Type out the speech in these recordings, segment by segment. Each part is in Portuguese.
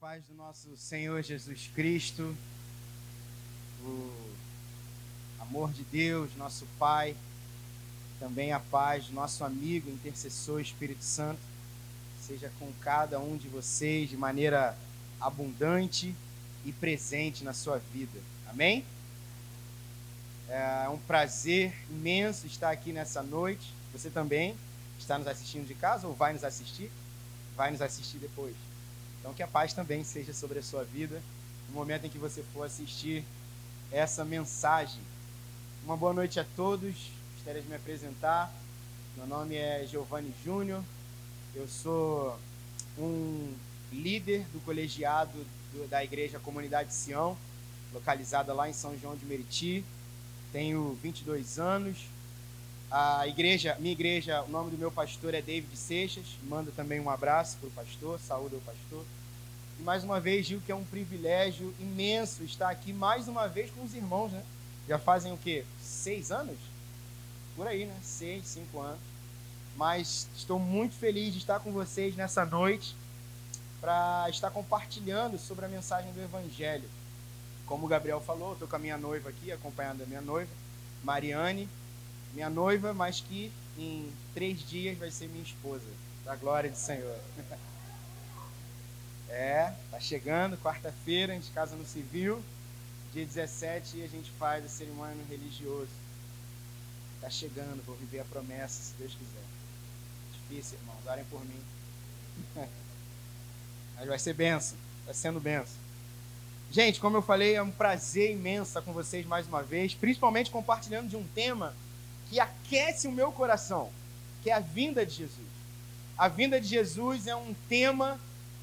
paz do nosso Senhor Jesus Cristo, o amor de Deus, nosso Pai, também a paz do nosso amigo, intercessor Espírito Santo, seja com cada um de vocês de maneira abundante e presente na sua vida. Amém? É um prazer imenso estar aqui nessa noite. Você também está nos assistindo de casa ou vai nos assistir? Vai nos assistir depois. Então, que a paz também seja sobre a sua vida no momento em que você for assistir essa mensagem. Uma boa noite a todos. Gostaria de me apresentar. Meu nome é Giovanni Júnior. Eu sou um líder do colegiado do, da Igreja Comunidade Sião, localizada lá em São João de Meriti. Tenho 22 anos. A igreja, minha igreja, o nome do meu pastor é David Seixas. Manda também um abraço para o pastor, saúde ao pastor. E mais uma vez digo que é um privilégio imenso estar aqui mais uma vez com os irmãos, né? Já fazem o quê? Seis anos? Por aí, né? Seis, cinco anos. Mas estou muito feliz de estar com vocês nessa noite para estar compartilhando sobre a mensagem do Evangelho. Como o Gabriel falou, estou com a minha noiva aqui, acompanhando a minha noiva, Mariane, minha noiva, mas que em três dias vai ser minha esposa, da glória do Senhor. É, tá chegando, quarta-feira, a gente casa no civil. Dia 17 a gente faz a cerimônia religioso. Tá chegando, vou viver a promessa, se Deus quiser. Difícil, irmãos, orem por mim. Mas vai ser benção, está sendo benção. Gente, como eu falei, é um prazer imenso estar com vocês mais uma vez, principalmente compartilhando de um tema que aquece o meu coração, que é a vinda de Jesus. A vinda de Jesus é um tema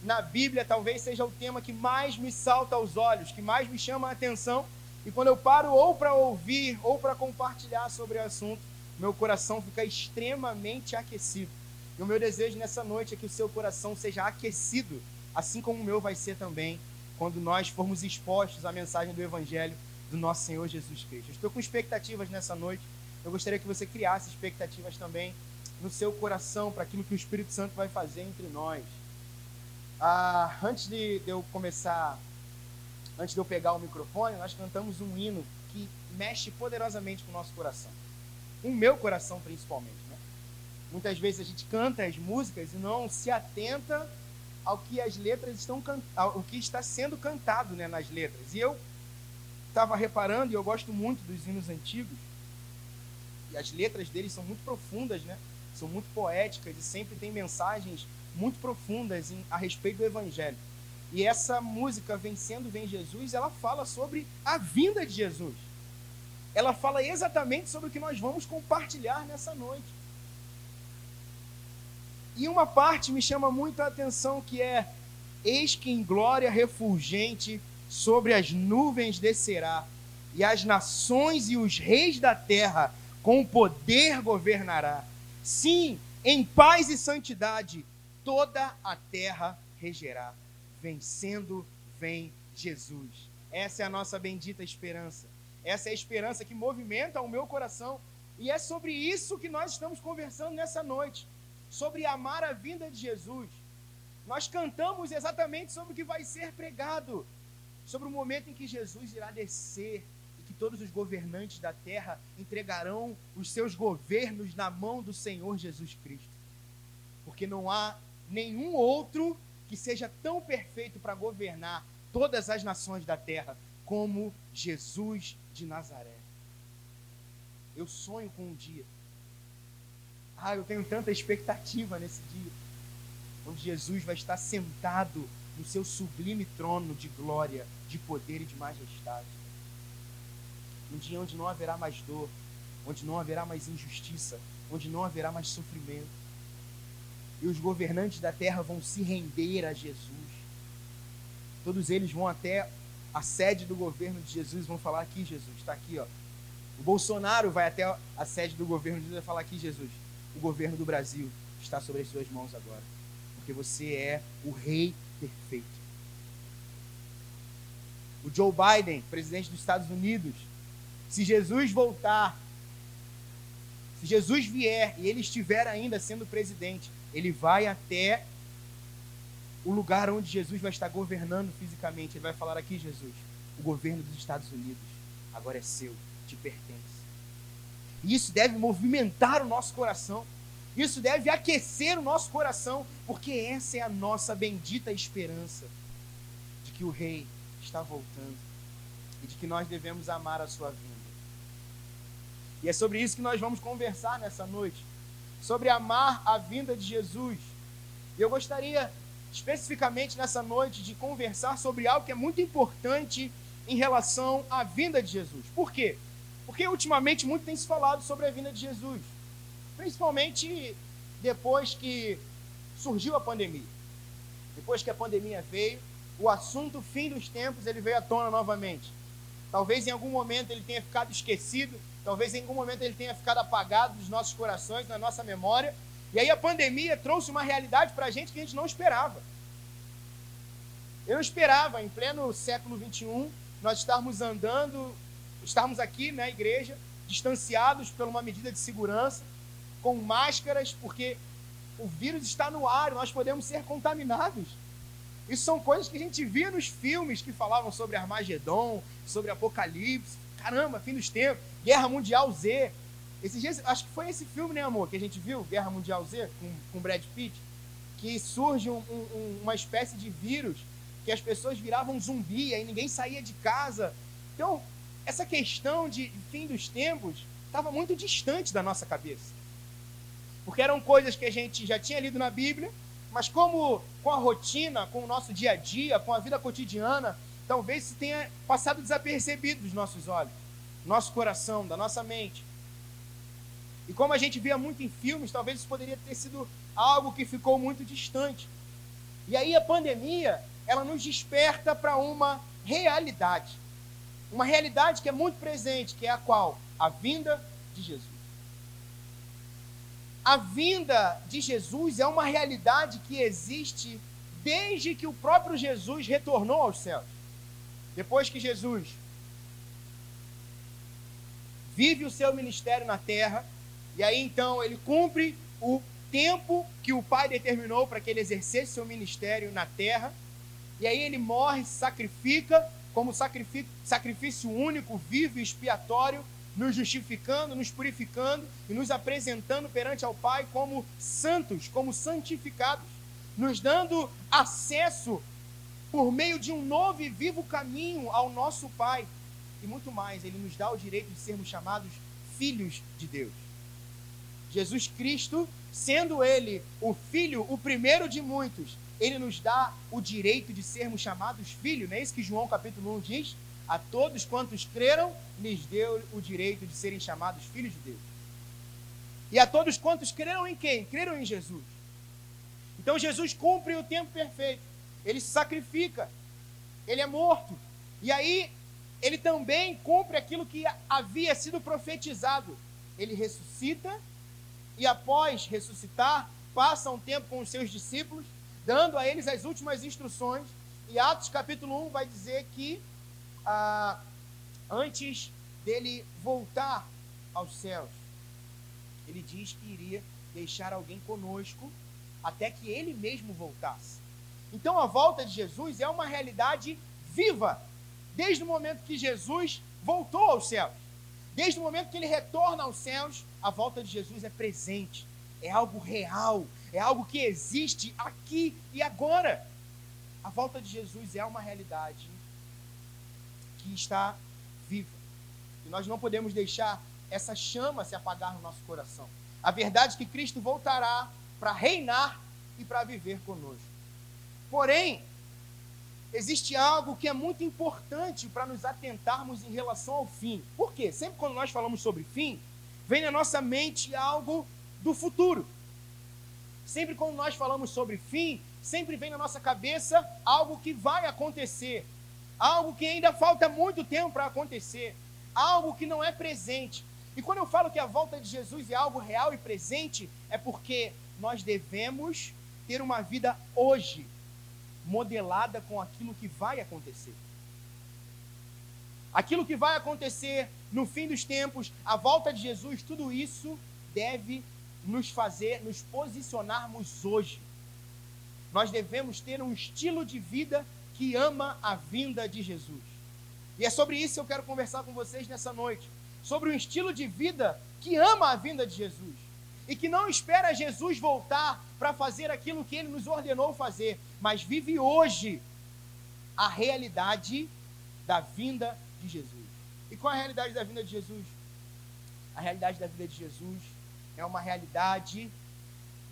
na Bíblia talvez seja o tema que mais me salta aos olhos, que mais me chama a atenção. E quando eu paro ou para ouvir ou para compartilhar sobre o assunto, meu coração fica extremamente aquecido. E o meu desejo nessa noite é que o seu coração seja aquecido, assim como o meu vai ser também, quando nós formos expostos à mensagem do Evangelho do nosso Senhor Jesus Cristo. Eu estou com expectativas nessa noite. Eu gostaria que você criasse expectativas também no seu coração para aquilo que o Espírito Santo vai fazer entre nós. Ah, antes de, eu começar, antes de eu pegar o microfone, nós cantamos um hino que mexe poderosamente com o nosso coração. O meu coração, principalmente. Né? Muitas vezes a gente canta as músicas e não se atenta ao que as letras estão ao que está sendo cantado né, nas letras. E eu estava reparando, e eu gosto muito dos hinos antigos, e as letras deles são muito profundas, né? são muito poéticas e sempre tem mensagens muito profundas em, a respeito do Evangelho. E essa música, Vencendo Vem Jesus, ela fala sobre a vinda de Jesus. Ela fala exatamente sobre o que nós vamos compartilhar nessa noite. E uma parte me chama muito a atenção que é: Eis que em glória refulgente sobre as nuvens descerá, e as nações e os reis da terra com poder governará. Sim, em paz e santidade toda a terra regerá. Vencendo vem Jesus. Essa é a nossa bendita esperança. Essa é a esperança que movimenta o meu coração. E é sobre isso que nós estamos conversando nessa noite. Sobre amar a vinda de Jesus. Nós cantamos exatamente sobre o que vai ser pregado. Sobre o momento em que Jesus irá descer e que todos os governantes da terra entregarão os seus governos na mão do Senhor Jesus Cristo. Porque não há nenhum outro que seja tão perfeito para governar todas as nações da terra como Jesus de Nazaré. Eu sonho com um dia. Ah, eu tenho tanta expectativa nesse dia, onde Jesus vai estar sentado no seu sublime trono de glória, de poder e de majestade. Um dia onde não haverá mais dor, onde não haverá mais injustiça, onde não haverá mais sofrimento e os governantes da terra vão se render a Jesus. Todos eles vão até a sede do governo de Jesus e vão falar aqui, Jesus, está aqui, ó. O Bolsonaro vai até a sede do governo de Jesus e vai falar aqui, Jesus, o governo do Brasil está sobre as suas mãos agora, porque você é o rei perfeito. O Joe Biden, presidente dos Estados Unidos, se Jesus voltar, se Jesus vier e ele estiver ainda sendo presidente, ele vai até o lugar onde Jesus vai estar governando fisicamente. Ele vai falar aqui, Jesus, o governo dos Estados Unidos agora é seu, te pertence. E isso deve movimentar o nosso coração. Isso deve aquecer o nosso coração, porque essa é a nossa bendita esperança de que o Rei está voltando e de que nós devemos amar a sua vinda. E é sobre isso que nós vamos conversar nessa noite, sobre amar a vinda de Jesus. E eu gostaria especificamente nessa noite de conversar sobre algo que é muito importante em relação à vinda de Jesus. Por quê? Porque ultimamente muito tem se falado sobre a vinda de Jesus, principalmente depois que surgiu a pandemia. Depois que a pandemia veio, o assunto fim dos tempos ele veio à tona novamente. Talvez em algum momento ele tenha ficado esquecido, talvez em algum momento ele tenha ficado apagado dos nossos corações, na nossa memória. E aí a pandemia trouxe uma realidade para a gente que a gente não esperava. Eu não esperava, em pleno século XXI, nós estarmos andando, estarmos aqui na igreja, distanciados por uma medida de segurança, com máscaras, porque o vírus está no ar, nós podemos ser contaminados. Isso são coisas que a gente via nos filmes que falavam sobre Armagedon, sobre Apocalipse. Caramba, fim dos tempos, Guerra Mundial Z. Esses dias, acho que foi esse filme, né, amor, que a gente viu, Guerra Mundial Z, com, com Brad Pitt, que surge um, um, uma espécie de vírus que as pessoas viravam zumbi, aí ninguém saía de casa. Então, essa questão de fim dos tempos estava muito distante da nossa cabeça. Porque eram coisas que a gente já tinha lido na Bíblia, mas como com a rotina, com o nosso dia a dia, com a vida cotidiana, talvez se tenha passado desapercebido dos nossos olhos, do nosso coração, da nossa mente. E como a gente via muito em filmes, talvez isso poderia ter sido algo que ficou muito distante. E aí a pandemia, ela nos desperta para uma realidade. Uma realidade que é muito presente, que é a qual? A vinda de Jesus a vinda de Jesus é uma realidade que existe desde que o próprio Jesus retornou aos céus. Depois que Jesus vive o seu ministério na terra, e aí então ele cumpre o tempo que o Pai determinou para que ele exercesse seu ministério na terra, e aí ele morre, sacrifica como sacrifício único, vivo e expiatório nos justificando, nos purificando e nos apresentando perante ao Pai como santos, como santificados, nos dando acesso por meio de um novo e vivo caminho ao nosso Pai. E muito mais, ele nos dá o direito de sermos chamados filhos de Deus. Jesus Cristo, sendo ele o filho, o primeiro de muitos, ele nos dá o direito de sermos chamados filhos, não é isso que João capítulo 1 diz? A todos quantos creram, lhes deu o direito de serem chamados filhos de Deus. E a todos quantos creram em quem? Creram em Jesus. Então Jesus cumpre o tempo perfeito. Ele se sacrifica. Ele é morto. E aí ele também cumpre aquilo que havia sido profetizado. Ele ressuscita e após ressuscitar, passa um tempo com os seus discípulos, dando a eles as últimas instruções. E Atos capítulo 1 vai dizer que ah, antes dele voltar aos céus, ele diz que iria deixar alguém conosco até que ele mesmo voltasse. Então a volta de Jesus é uma realidade viva, desde o momento que Jesus voltou aos céus. Desde o momento que ele retorna aos céus, a volta de Jesus é presente, é algo real, é algo que existe aqui e agora. A volta de Jesus é uma realidade que está viva. E nós não podemos deixar essa chama se apagar no nosso coração. A verdade é que Cristo voltará para reinar e para viver conosco. Porém, existe algo que é muito importante para nos atentarmos em relação ao fim. Por quê? Sempre quando nós falamos sobre fim, vem na nossa mente algo do futuro. Sempre quando nós falamos sobre fim, sempre vem na nossa cabeça algo que vai acontecer, algo que ainda falta muito tempo para acontecer, algo que não é presente. E quando eu falo que a volta de Jesus é algo real e presente, é porque nós devemos ter uma vida hoje modelada com aquilo que vai acontecer. Aquilo que vai acontecer no fim dos tempos, a volta de Jesus, tudo isso deve nos fazer nos posicionarmos hoje nós devemos ter um estilo de vida que ama a vinda de Jesus. E é sobre isso que eu quero conversar com vocês nessa noite. Sobre um estilo de vida que ama a vinda de Jesus. E que não espera Jesus voltar para fazer aquilo que ele nos ordenou fazer, mas vive hoje a realidade da vinda de Jesus. E qual é a realidade da vinda de Jesus? A realidade da vida de Jesus é uma realidade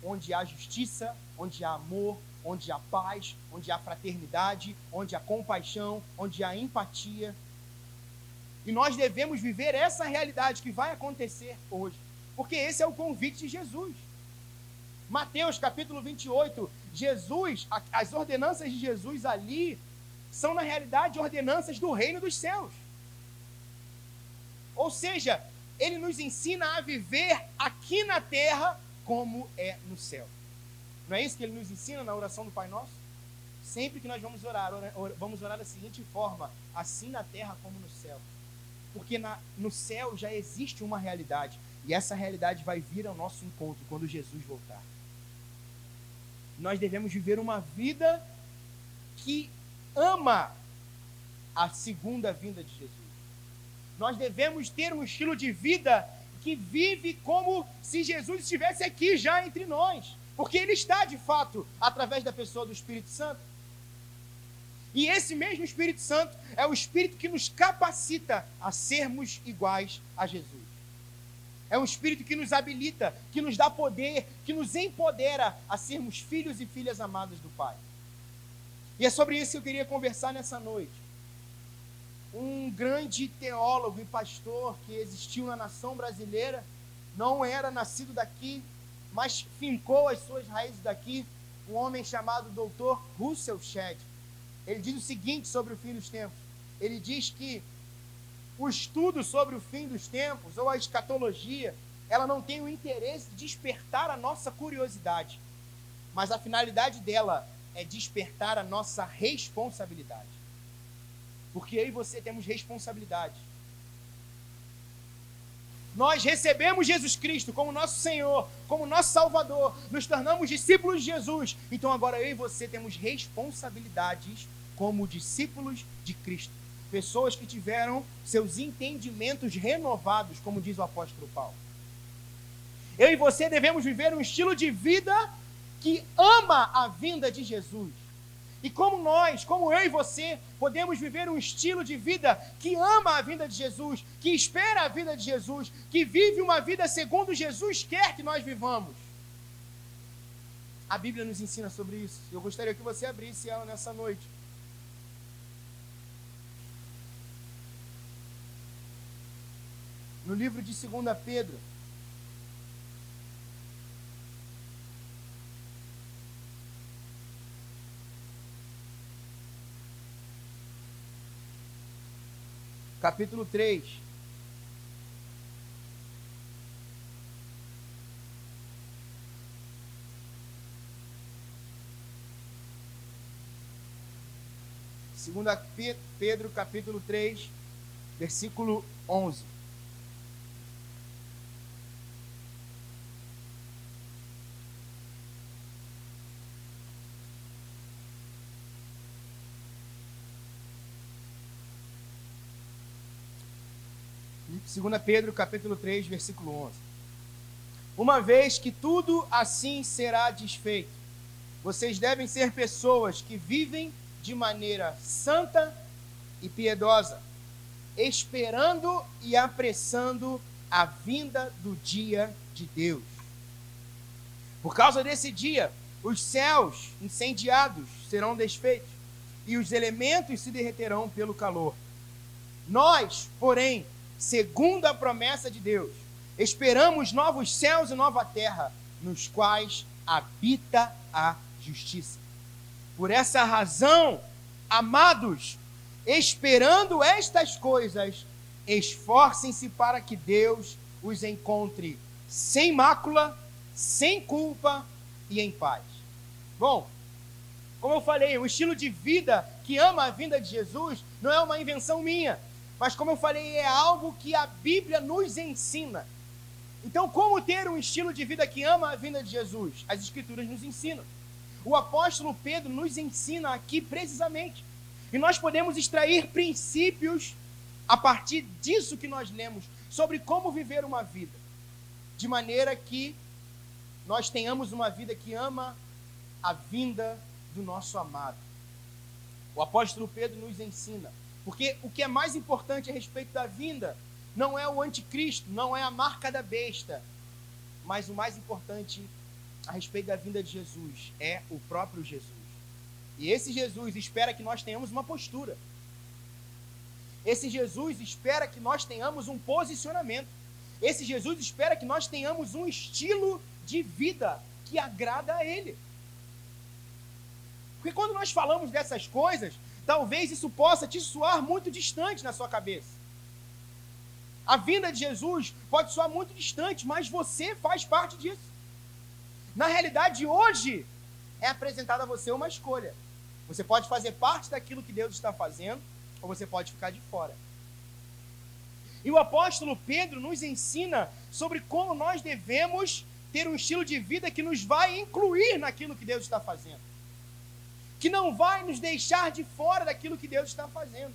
onde há justiça, onde há amor, onde há paz, onde há fraternidade, onde há compaixão, onde há empatia. E nós devemos viver essa realidade que vai acontecer hoje, porque esse é o convite de Jesus. Mateus capítulo 28, Jesus, as ordenanças de Jesus ali são na realidade ordenanças do reino dos céus. Ou seja, ele nos ensina a viver aqui na terra como é no céu. Não é isso que ele nos ensina na oração do Pai Nosso? Sempre que nós vamos orar, vamos orar da seguinte forma: assim na terra como no céu. Porque na, no céu já existe uma realidade. E essa realidade vai vir ao nosso encontro quando Jesus voltar. Nós devemos viver uma vida que ama a segunda vinda de Jesus. Nós devemos ter um estilo de vida que vive como se Jesus estivesse aqui já entre nós. Porque ele está de fato através da pessoa do Espírito Santo. E esse mesmo Espírito Santo é o Espírito que nos capacita a sermos iguais a Jesus. É um Espírito que nos habilita, que nos dá poder, que nos empodera a sermos filhos e filhas amadas do Pai. E é sobre isso que eu queria conversar nessa noite. Um grande teólogo e pastor que existiu na nação brasileira, não era nascido daqui, mas fincou as suas raízes daqui, um homem chamado Dr. Russell Shedd. Ele diz o seguinte sobre o fim dos tempos. Ele diz que o estudo sobre o fim dos tempos, ou a escatologia, ela não tem o interesse de despertar a nossa curiosidade, mas a finalidade dela é despertar a nossa responsabilidade. Porque eu e você temos responsabilidade nós recebemos Jesus Cristo como nosso Senhor, como nosso Salvador, nos tornamos discípulos de Jesus. Então agora eu e você temos responsabilidades como discípulos de Cristo. Pessoas que tiveram seus entendimentos renovados, como diz o apóstolo Paulo. Eu e você devemos viver um estilo de vida que ama a vinda de Jesus e como nós, como eu e você, podemos viver um estilo de vida que ama a vida de Jesus, que espera a vida de Jesus, que vive uma vida segundo Jesus quer que nós vivamos. A Bíblia nos ensina sobre isso. Eu gostaria que você abrisse ela nessa noite. No livro de 2 Pedro, capítulo 3. Segunda Pedro, capítulo 3, versículo 11. Segunda Pedro, capítulo 3, versículo 11. Uma vez que tudo assim será desfeito, vocês devem ser pessoas que vivem de maneira santa e piedosa, esperando e apressando a vinda do dia de Deus. Por causa desse dia, os céus incendiados serão desfeitos e os elementos se derreterão pelo calor. Nós, porém, segundo a promessa de Deus, esperamos novos céus e nova terra, nos quais habita a justiça. Por essa razão, amados, esperando estas coisas, esforcem-se para que Deus os encontre sem mácula, sem culpa e em paz. Bom, como eu falei, o estilo de vida que ama a vinda de Jesus não é uma invenção minha, mas, como eu falei, é algo que a Bíblia nos ensina. Então, como ter um estilo de vida que ama a vinda de Jesus? As Escrituras nos ensinam. o apóstolo Pedro nos ensina aqui precisamente. E nós podemos extrair princípios a partir disso que nós lemos sobre como viver uma vida, de maneira que nós tenhamos uma vida que ama a vinda do nosso amado. O apóstolo Pedro nos ensina, porque o que é mais importante a respeito da vinda não é o anticristo, não é a marca da besta, mas o mais importante a respeito da vinda de Jesus é o próprio Jesus. E esse Jesus espera que nós tenhamos uma postura. Esse Jesus espera que nós tenhamos um posicionamento. Esse Jesus espera que nós tenhamos um estilo de vida que agrada a Ele. Porque quando nós falamos dessas coisas, talvez isso possa te soar muito distante na sua cabeça. A vinda de Jesus pode soar muito distante, mas você faz parte disso. Na realidade, hoje é apresentada a você uma escolha. Você pode fazer parte daquilo que Deus está fazendo, ou você pode ficar de fora. E o apóstolo Pedro nos ensina sobre como nós devemos ter um estilo de vida que nos vai incluir naquilo que Deus está fazendo. Que não vai nos deixar de fora daquilo que Deus está fazendo.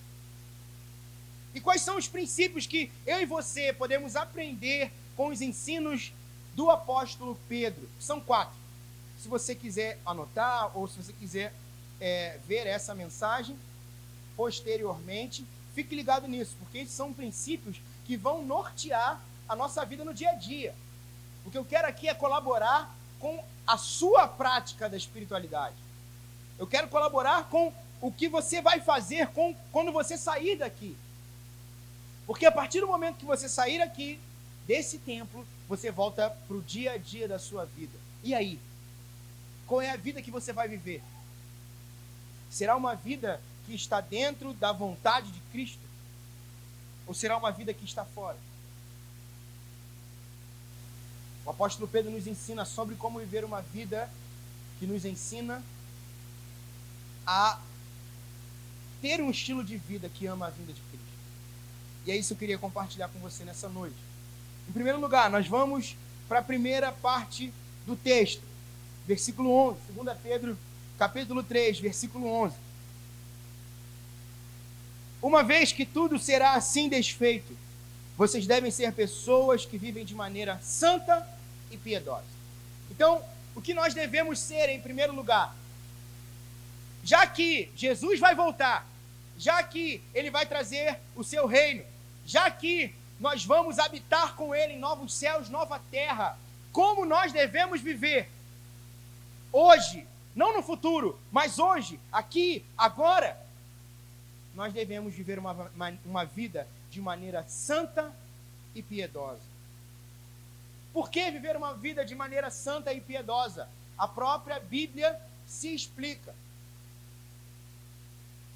E quais são os princípios que eu e você podemos aprender com os ensinos do apóstolo Pedro? São quatro. Se você quiser anotar ou se você quiser é, ver essa mensagem posteriormente, fique ligado nisso, porque esses são princípios que vão nortear a nossa vida no dia a dia. O que eu quero aqui é colaborar com a sua prática da espiritualidade. Eu quero colaborar com o que você vai fazer com, quando você sair daqui. Porque a partir do momento que você sair aqui desse templo, você volta para o dia a dia da sua vida. E aí? Qual é a vida que você vai viver? Será uma vida que está dentro da vontade de Cristo? Ou será uma vida que está fora? O apóstolo Pedro nos ensina sobre como viver uma vida que nos ensina a ter um estilo de vida que ama a vinda de Cristo. E é isso que eu queria compartilhar com você nessa noite. Em primeiro lugar, nós vamos para a primeira parte do texto, versículo 11, 2 Pedro, capítulo 3, versículo 11. Uma vez que tudo será assim desfeito, vocês devem ser pessoas que vivem de maneira santa e piedosa. Então, o que nós devemos ser, em primeiro lugar, já que Jesus vai voltar, já que ele vai trazer o seu reino, já que nós vamos habitar com ele em novos céus, nova terra, como nós devemos viver hoje, não no futuro, mas hoje, aqui, agora, nós devemos viver uma, uma, vida de maneira santa e piedosa. Por que viver uma vida de maneira santa e piedosa? A própria Bíblia se explica.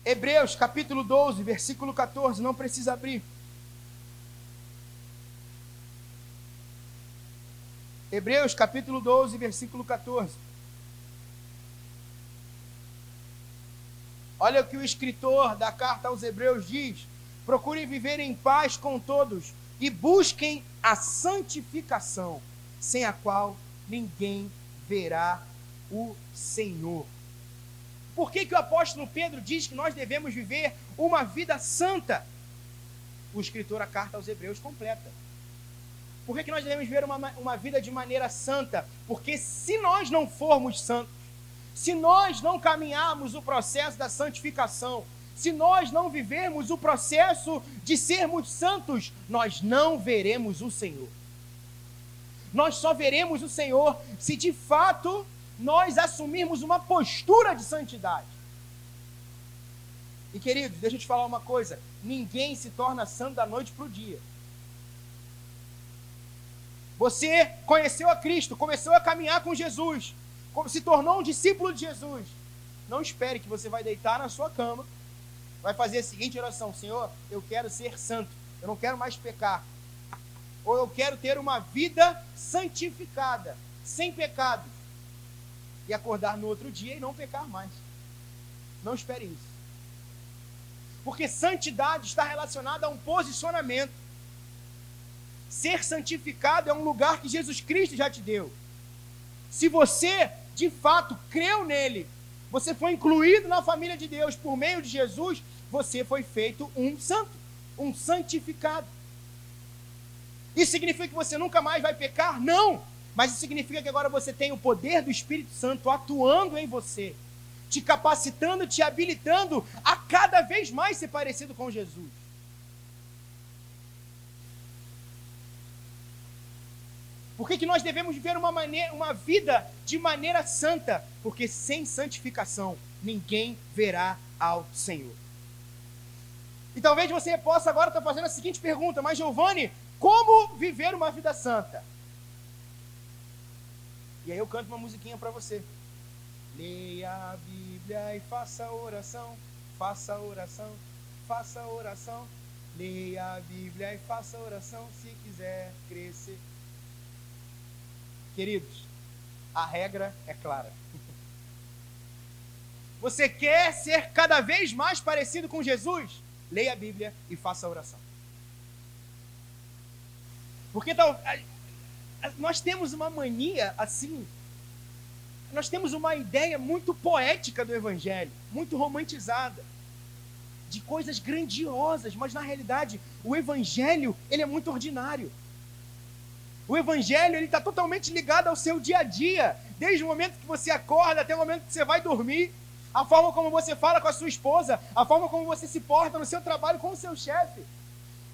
Hebreus capítulo 12, versículo 14, não precisa abrir. Hebreus capítulo 12, versículo 14. Olha o que o escritor da carta aos Hebreus diz: procurem viver em paz com todos e busquem a santificação, sem a qual ninguém verá o Senhor. Por que, que o apóstolo Pedro diz que nós devemos viver uma vida santa? O escritor, a carta aos Hebreus, completa. Por que, que nós devemos viver uma, uma vida de maneira santa? Porque se nós não formos santos, se nós não caminharmos o processo da santificação, se nós não vivermos o processo de sermos santos, nós não veremos o Senhor. Nós só veremos o Senhor se de fato nós assumirmos uma postura de santidade. E queridos, deixa eu te falar uma coisa: ninguém se torna santo da noite para o dia. Você conheceu a Cristo, começou a caminhar com Jesus, se tornou um discípulo de Jesus. Não espere que você vai deitar na sua cama, vai fazer a seguinte oração: Senhor, eu quero ser santo, eu não quero mais pecar. Ou eu quero ter uma vida santificada, sem pecados e acordar no outro dia e não pecar mais. Não espere isso. Porque santidade está relacionada a um posicionamento. Ser santificado é um lugar que Jesus Cristo já te deu. Se você de fato creu nele, você foi incluído na família de Deus por meio de Jesus, você foi feito um santo, um santificado. Isso significa que você nunca mais vai pecar? Não! Mas isso significa que agora você tem o poder do Espírito Santo atuando em você, te capacitando, te habilitando a cada vez mais ser parecido com Jesus. Por que, que nós devemos viver uma, maneira, uma vida de maneira santa? Porque sem santificação ninguém verá ao Senhor. E talvez você possa agora estar fazendo a seguinte pergunta, mas Giovanni, como viver uma vida santa? E aí eu canto uma musiquinha para você. Leia a Bíblia e faça oração, faça oração, faça oração. Leia a Bíblia e faça oração se quiser crescer. Queridos, a regra é clara. Você quer ser cada vez mais parecido com Jesus? Leia a Bíblia e faça oração. Porque tal, nós temos uma mania assim, nós temos uma ideia muito poética do Evangelho, muito romantizada, de coisas grandiosas, mas na realidade o Evangelho ele é muito ordinário. O evangelho ele está totalmente ligado ao seu dia a dia, desde o momento que você acorda até o momento que você vai dormir, a forma como você fala com a sua esposa, a forma como você se porta no seu trabalho com o seu chefe.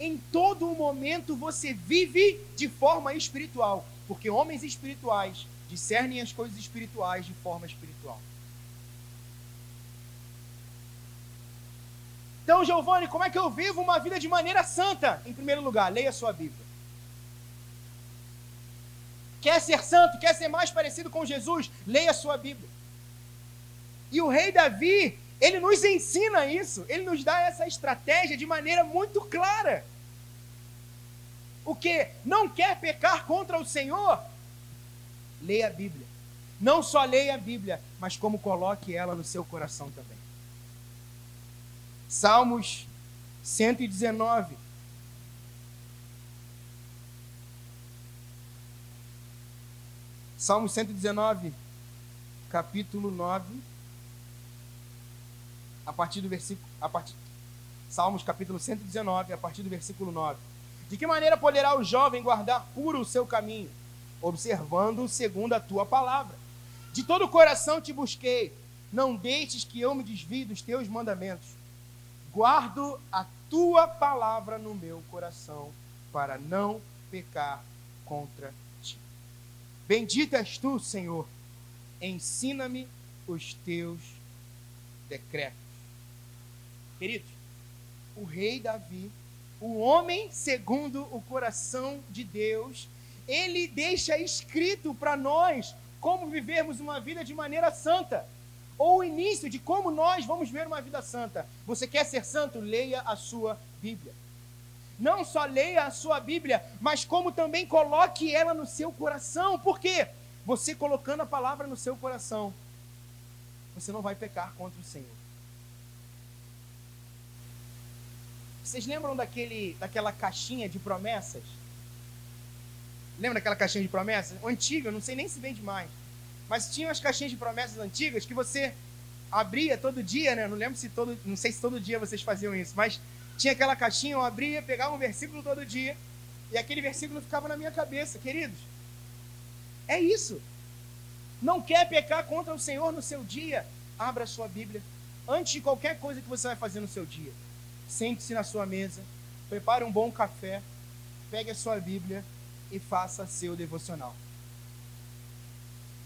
Em todo momento você vive de forma espiritual, porque homens espirituais discernem as coisas espirituais de forma espiritual. Então, Giovanni, como é que eu vivo uma vida de maneira santa? Em primeiro lugar, leia a sua Bíblia quer ser santo, quer ser mais parecido com Jesus, leia a sua Bíblia. E o rei Davi, ele nos ensina isso, ele nos dá essa estratégia de maneira muito clara. O que? Não quer pecar contra o Senhor? Leia a Bíblia. Não só leia a Bíblia, mas como coloque ela no seu coração também. Salmos 119, Salmo 119, capítulo 9, a partir do versículo. A partir, Salmos capítulo 119, a partir do versículo 9. De que maneira poderá o jovem guardar puro o seu caminho? Observando segundo a tua palavra. De todo o coração te busquei, não deixes que eu me desvie dos teus mandamentos. Guardo a tua palavra no meu coração, para não pecar contra ti. Bendito és tu, Senhor. Ensina-me os teus decretos. Queridos, o rei Davi, o homem segundo o coração de Deus, ele deixa escrito para nós como vivermos uma vida de maneira santa, ou o início de como nós vamos ver uma vida santa. Você quer ser santo? Leia a sua Bíblia não só leia a sua Bíblia, mas como também coloque ela no seu coração. Por quê? Você colocando a palavra no seu coração, você não vai pecar contra o Senhor. Vocês lembram daquele, daquela caixinha de promessas? Lembra daquela caixinha de promessas? Antiga, não sei nem se vende mais. Mas tinha as caixinhas de promessas antigas que você abria todo dia, né? Não lembro se todo, não sei se todo dia vocês faziam isso, mas tinha aquela caixinha, eu abria, pegava um versículo todo dia, e aquele versículo ficava na minha cabeça, queridos. É isso. Não quer pecar contra o Senhor no seu dia? Abra a sua Bíblia. Antes de qualquer coisa que você vai fazer no seu dia, sente-se na sua mesa, prepare um bom café, pegue a sua Bíblia e faça seu devocional.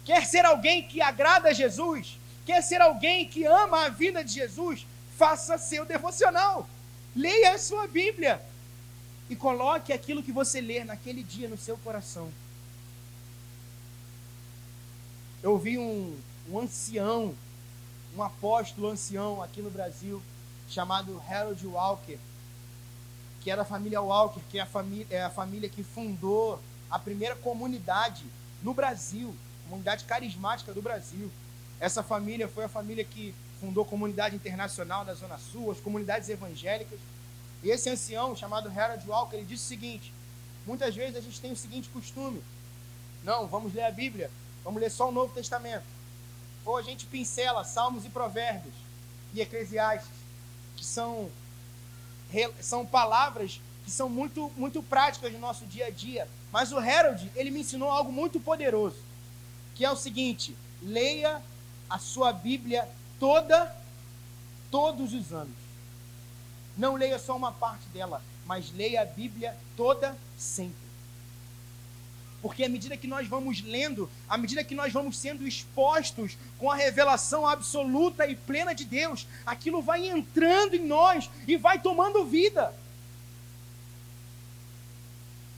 Quer ser alguém que agrada a Jesus? Quer ser alguém que ama a vida de Jesus? Faça seu devocional. Leia a sua Bíblia e coloque aquilo que você ler naquele dia no seu coração. Eu ouvi um, um ancião, um apóstolo ancião aqui no Brasil, chamado Harold Walker, que era da família Walker, que é a família, é a família que fundou a primeira comunidade no Brasil, comunidade carismática do Brasil. Essa família foi a família que fundou a comunidade internacional da Zona Sul, as comunidades evangélicas. E esse ancião, chamado Harold Walker, ele disse o seguinte: muitas vezes a gente tem o seguinte costume: não, vamos ler a Bíblia, vamos ler só o Novo Testamento. ou a gente pincela Salmos e Provérbios e Eclesiastes, que são, são palavras que são muito, muito práticas no nosso dia a dia. Mas o Harold, ele me ensinou algo muito poderoso, que é o seguinte: leia a sua Bíblia toda, todos os anos. Não leia só uma parte dela, mas leia a Bíblia toda sempre. Porque à medida que nós vamos lendo, à medida que nós vamos sendo expostos com a revelação absoluta e plena de Deus, aquilo vai entrando em nós e vai tomando vida.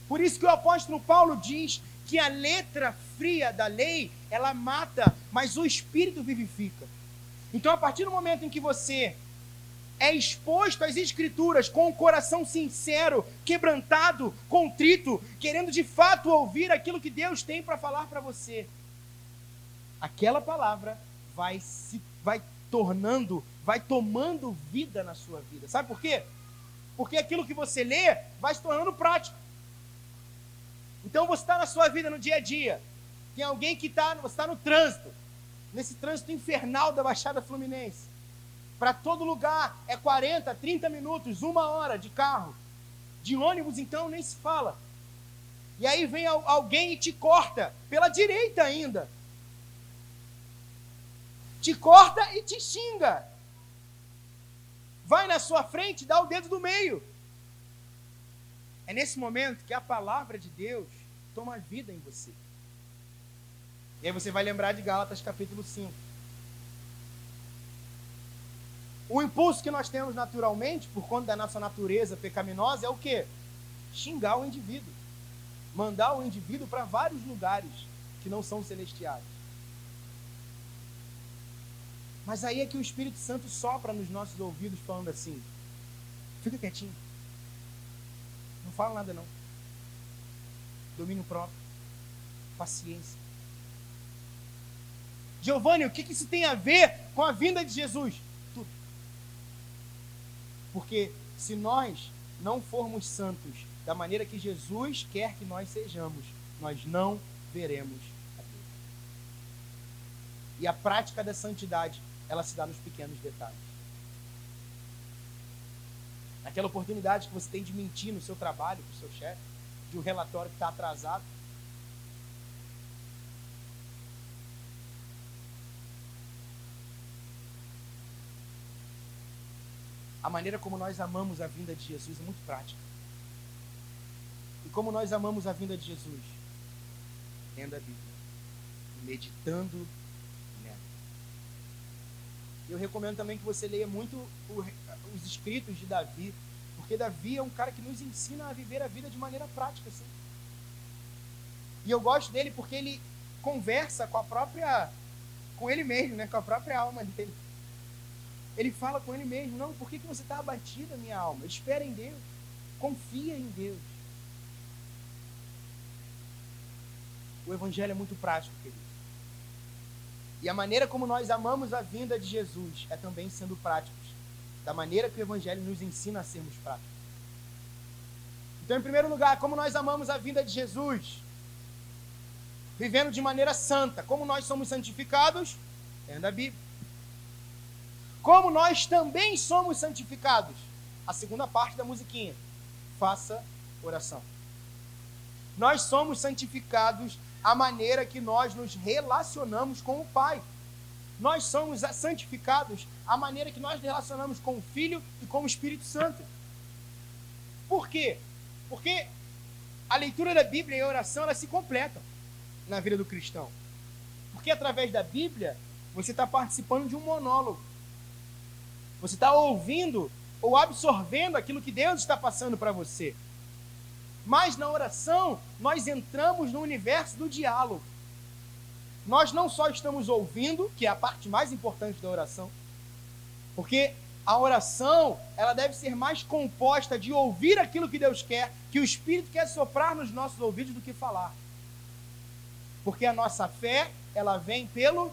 Por isso que o apóstolo Paulo diz que a letra fria da lei, ela mata, mas o espírito vivifica. Então, a partir do momento em que você é exposto às Escrituras com o coração sincero, quebrantado, contrito, querendo de fato ouvir aquilo que Deus tem para falar para você, aquela palavra vai se vai tornando, vai tomando vida na sua vida. Sabe por quê? Porque aquilo que você lê vai se tornando prático. Então você está na sua vida no dia a dia. Tem alguém que está, você está no trânsito, nesse trânsito infernal da Baixada Fluminense. Para todo lugar é 40, 30 minutos, uma hora de carro. De ônibus, então, nem se fala. E aí vem alguém e te corta, pela direita ainda. Te corta e te xinga. Vai na sua frente, dá o dedo do meio. É nesse momento que a palavra de Deus toma vida em você. E aí você vai lembrar de Gálatas capítulo 5 O impulso que nós temos naturalmente, por conta da nossa natureza pecaminosa, é o quê? Xingar o indivíduo. Mandar o indivíduo para vários lugares que não são celestiais. Mas aí é que o Espírito Santo sopra nos nossos ouvidos falando assim: fica quietinho. Não fala nada não. Domínio próprio. Paciência. Giovanni, o que isso tem a ver com a vinda de Jesus? Porque se nós não formos santos da maneira que Jesus quer que nós sejamos, nós não veremos a Deus. E a prática da santidade, ela se dá nos pequenos detalhes. Naquela oportunidade que você tem de mentir no seu trabalho, com o seu chefe, de um relatório que está atrasado, a maneira como nós amamos a vinda de Jesus é muito prática. E como nós amamos a vinda de Jesus? Lendo a Bíblia, meditando nela. Eu recomendo também que você leia muito os escritos de Davi, porque Davi é um cara que nos ensina a viver a vida de maneira prática. Assim. E eu gosto dele porque ele conversa com a própria, com ele mesmo, né, com a própria alma dele. Ele fala com ele mesmo: Não, por que, que você está abatida, minha alma? Espera em Deus. Confia em Deus. O Evangelho é muito prático, querido. E a maneira como nós amamos a vinda de Jesus é também sendo práticos. Da maneira que o Evangelho nos ensina a sermos práticos. Então, em primeiro lugar, como nós amamos a vinda de Jesus? Vivendo de maneira santa. Como nós somos santificados? Lendo a Bíblia como nós também somos santificados. A segunda parte da musiquinha. Faça oração. Nós somos santificados a maneira que nós nos relacionamos com o Pai. Nós somos santificados a maneira que nós nos relacionamos com o Filho e com o Espírito Santo. Por quê? Porque a leitura da Bíblia e a oração elas se completam na vida do cristão. Porque através da Bíblia você está participando de um monólogo. Você está ouvindo ou absorvendo aquilo que Deus está passando para você. Mas na oração, nós entramos no universo do diálogo. Nós não só estamos ouvindo, que é a parte mais importante da oração, porque a oração, ela deve ser mais composta de ouvir aquilo que Deus quer, que o Espírito quer soprar nos nossos ouvidos do que falar. Porque a nossa fé, ela vem pelo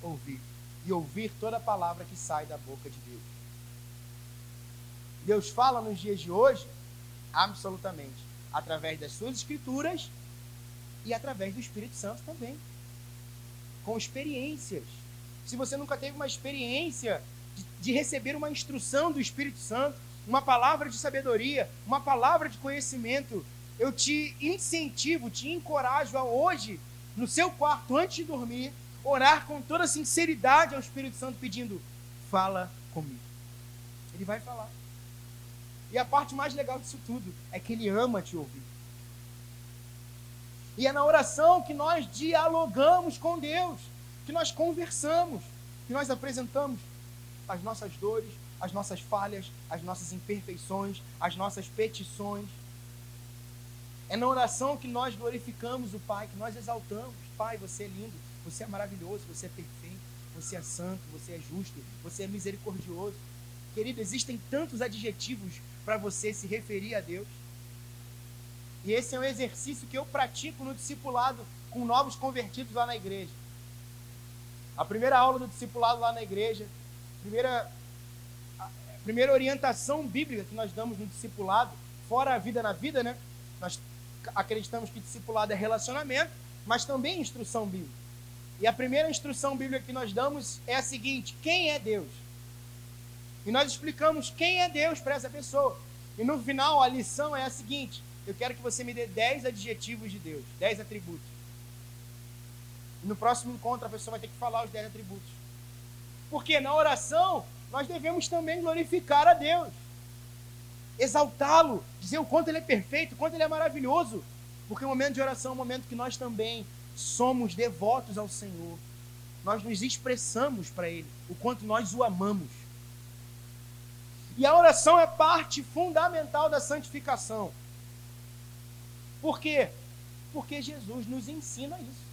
ouvir e ouvir toda a palavra que sai da boca de Deus. Deus fala nos dias de hoje, absolutamente, através das suas escrituras e através do Espírito Santo também. com experiências. Se você nunca teve uma experiência de, de receber uma instrução do Espírito Santo, uma palavra de sabedoria, uma palavra de conhecimento, eu te incentivo, te encorajo a hoje, no seu quarto, antes de dormir, orar com toda sinceridade ao Espírito Santo, pedindo: fala comigo. Ele vai falar. E a parte mais legal disso tudo é que ele ama te ouvir. E é na oração que nós dialogamos com Deus, que nós conversamos, que nós apresentamos as nossas dores, as nossas falhas, as nossas imperfeições, as nossas petições. É na oração que nós glorificamos o Pai, que nós exaltamos. Pai, você é lindo, você é maravilhoso, você é perfeito, você é santo, você é justo, você é misericordioso. Querido, existem tantos adjetivos para você se referir a Deus. E esse é um exercício que eu pratico no discipulado com novos convertidos lá na igreja. A primeira aula do discipulado lá na igreja, primeira, a primeira orientação bíblica que nós damos no discipulado, fora a vida na vida, né? Nós acreditamos que discipulado é relacionamento, mas também instrução bíblica. E a primeira instrução bíblica que nós damos é a seguinte: quem é Deus? E nós explicamos quem é Deus para essa pessoa. E no final a lição é a seguinte: eu quero que você me dê 10 adjetivos de Deus, 10 atributos. E no próximo encontro a pessoa vai ter que falar os 10 atributos. Porque na oração nós devemos também glorificar a Deus, exaltá-lo, dizer o quanto ele é perfeito, o quanto ele é maravilhoso. Porque o momento de oração é um momento que nós também somos devotos ao Senhor. Nós nos expressamos para Ele, o quanto nós o amamos. E a oração é parte fundamental da santificação. Por quê? Porque Jesus nos ensina isso.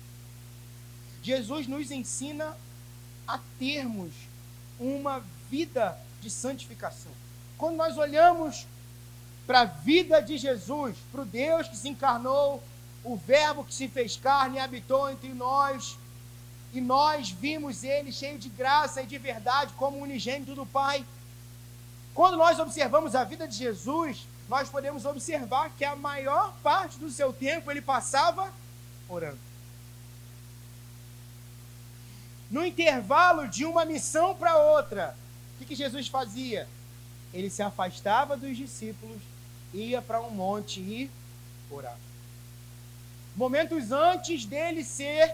Jesus nos ensina a termos uma vida de santificação. Quando nós olhamos para a vida de Jesus, para o Deus que se encarnou, o Verbo que se fez carne habitou entre nós, e nós vimos ele cheio de graça e de verdade, como unigênito do Pai. Quando nós observamos a vida de Jesus, nós podemos observar que a maior parte do seu tempo ele passava orando. No intervalo de uma missão para outra, o que, que Jesus fazia? Ele se afastava dos discípulos, ia para um monte e orava momentos antes dele ser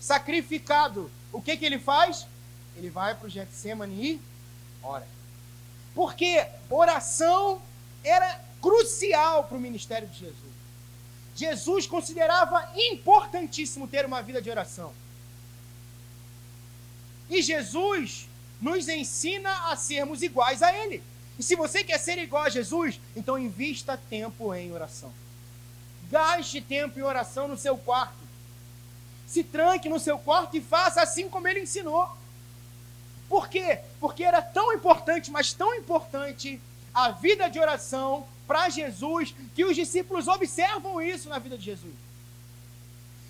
sacrificado, o que, que ele faz? Ele vai para o Getsemane e ora. Porque oração era crucial para o ministério de Jesus. Jesus considerava importantíssimo ter uma vida de oração. E Jesus nos ensina a sermos iguais a Ele. E se você quer ser igual a Jesus, então invista tempo em oração. Gaste tempo em oração no seu quarto. Se tranque no seu quarto e faça assim como ele ensinou. Por quê? Porque era tão importante, mas tão importante a vida de oração para Jesus, que os discípulos observam isso na vida de Jesus.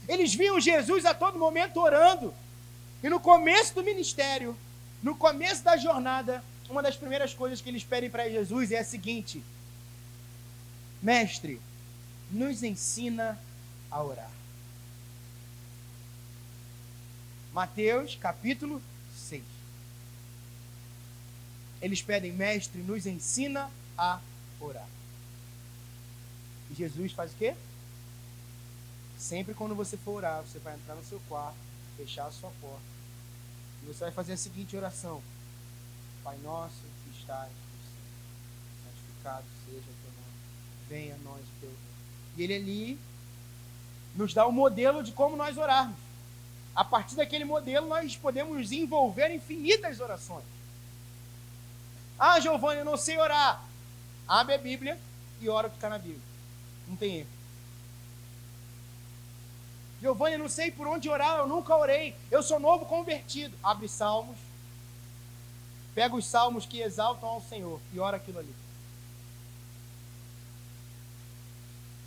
Eles viam Jesus a todo momento orando. E no começo do ministério, no começo da jornada, uma das primeiras coisas que eles pedem para Jesus é a seguinte: Mestre, nos ensina a orar. Mateus capítulo 6. Eles pedem, mestre, nos ensina a orar. E Jesus faz o quê? Sempre quando você for orar, você vai entrar no seu quarto, fechar a sua porta. E você vai fazer a seguinte oração: Pai nosso que estás no céu, santificado seja o teu nome. Venha a nós o teu reino e ele ali nos dá o um modelo de como nós orarmos. A partir daquele modelo, nós podemos desenvolver infinitas orações. Ah, Giovanni, eu não sei orar. Abre a Bíblia e ora o que está na Bíblia. Não tem erro. Giovanni, eu não sei por onde orar, eu nunca orei. Eu sou novo convertido. Abre Salmos. Pega os salmos que exaltam ao Senhor e ora aquilo ali.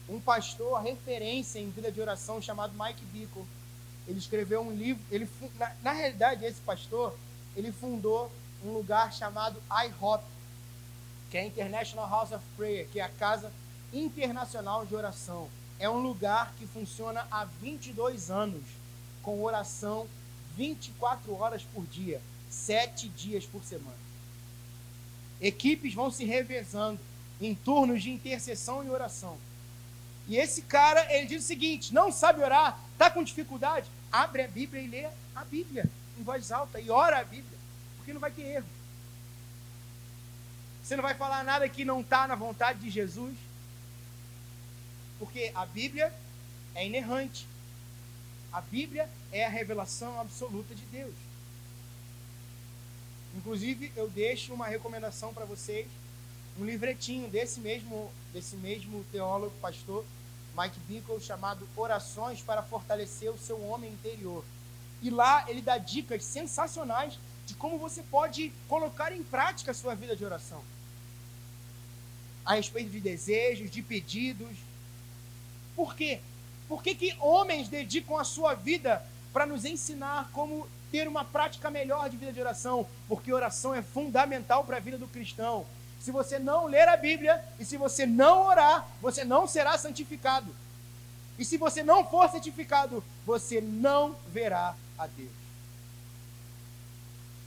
Um pastor, referência em vida de oração, chamado Mike Bickle. Ele escreveu um livro. Ele, na, na realidade, esse pastor, ele fundou um lugar chamado IHOP, que é International House of Prayer, que é a casa internacional de oração. É um lugar que funciona há 22 anos com oração 24 horas por dia, sete dias por semana. Equipes vão se revezando em turnos de intercessão e oração. E esse cara, ele diz o seguinte: não sabe orar, está com dificuldade? Abre a Bíblia e lê a Bíblia em voz alta e ora a Bíblia, porque não vai ter erro. Você não vai falar nada que não está na vontade de Jesus, porque a Bíblia é inerrante. A Bíblia é a revelação absoluta de Deus. Inclusive, eu deixo uma recomendação para vocês, um livretinho desse mesmo, desse mesmo teólogo, pastor Mike Bickle, chamado Orações para Fortalecer o Seu Homem Interior. E lá ele dá dicas sensacionais de como você pode colocar em prática a sua vida de oração. A respeito de desejos, de pedidos. Por quê? Por que, que homens dedicam a sua vida para nos ensinar como ter uma prática melhor de vida de oração? Porque oração é fundamental para a vida do cristão. Se você não ler a Bíblia e se você não orar, você não será santificado. E se você não for santificado, você não verá a Deus.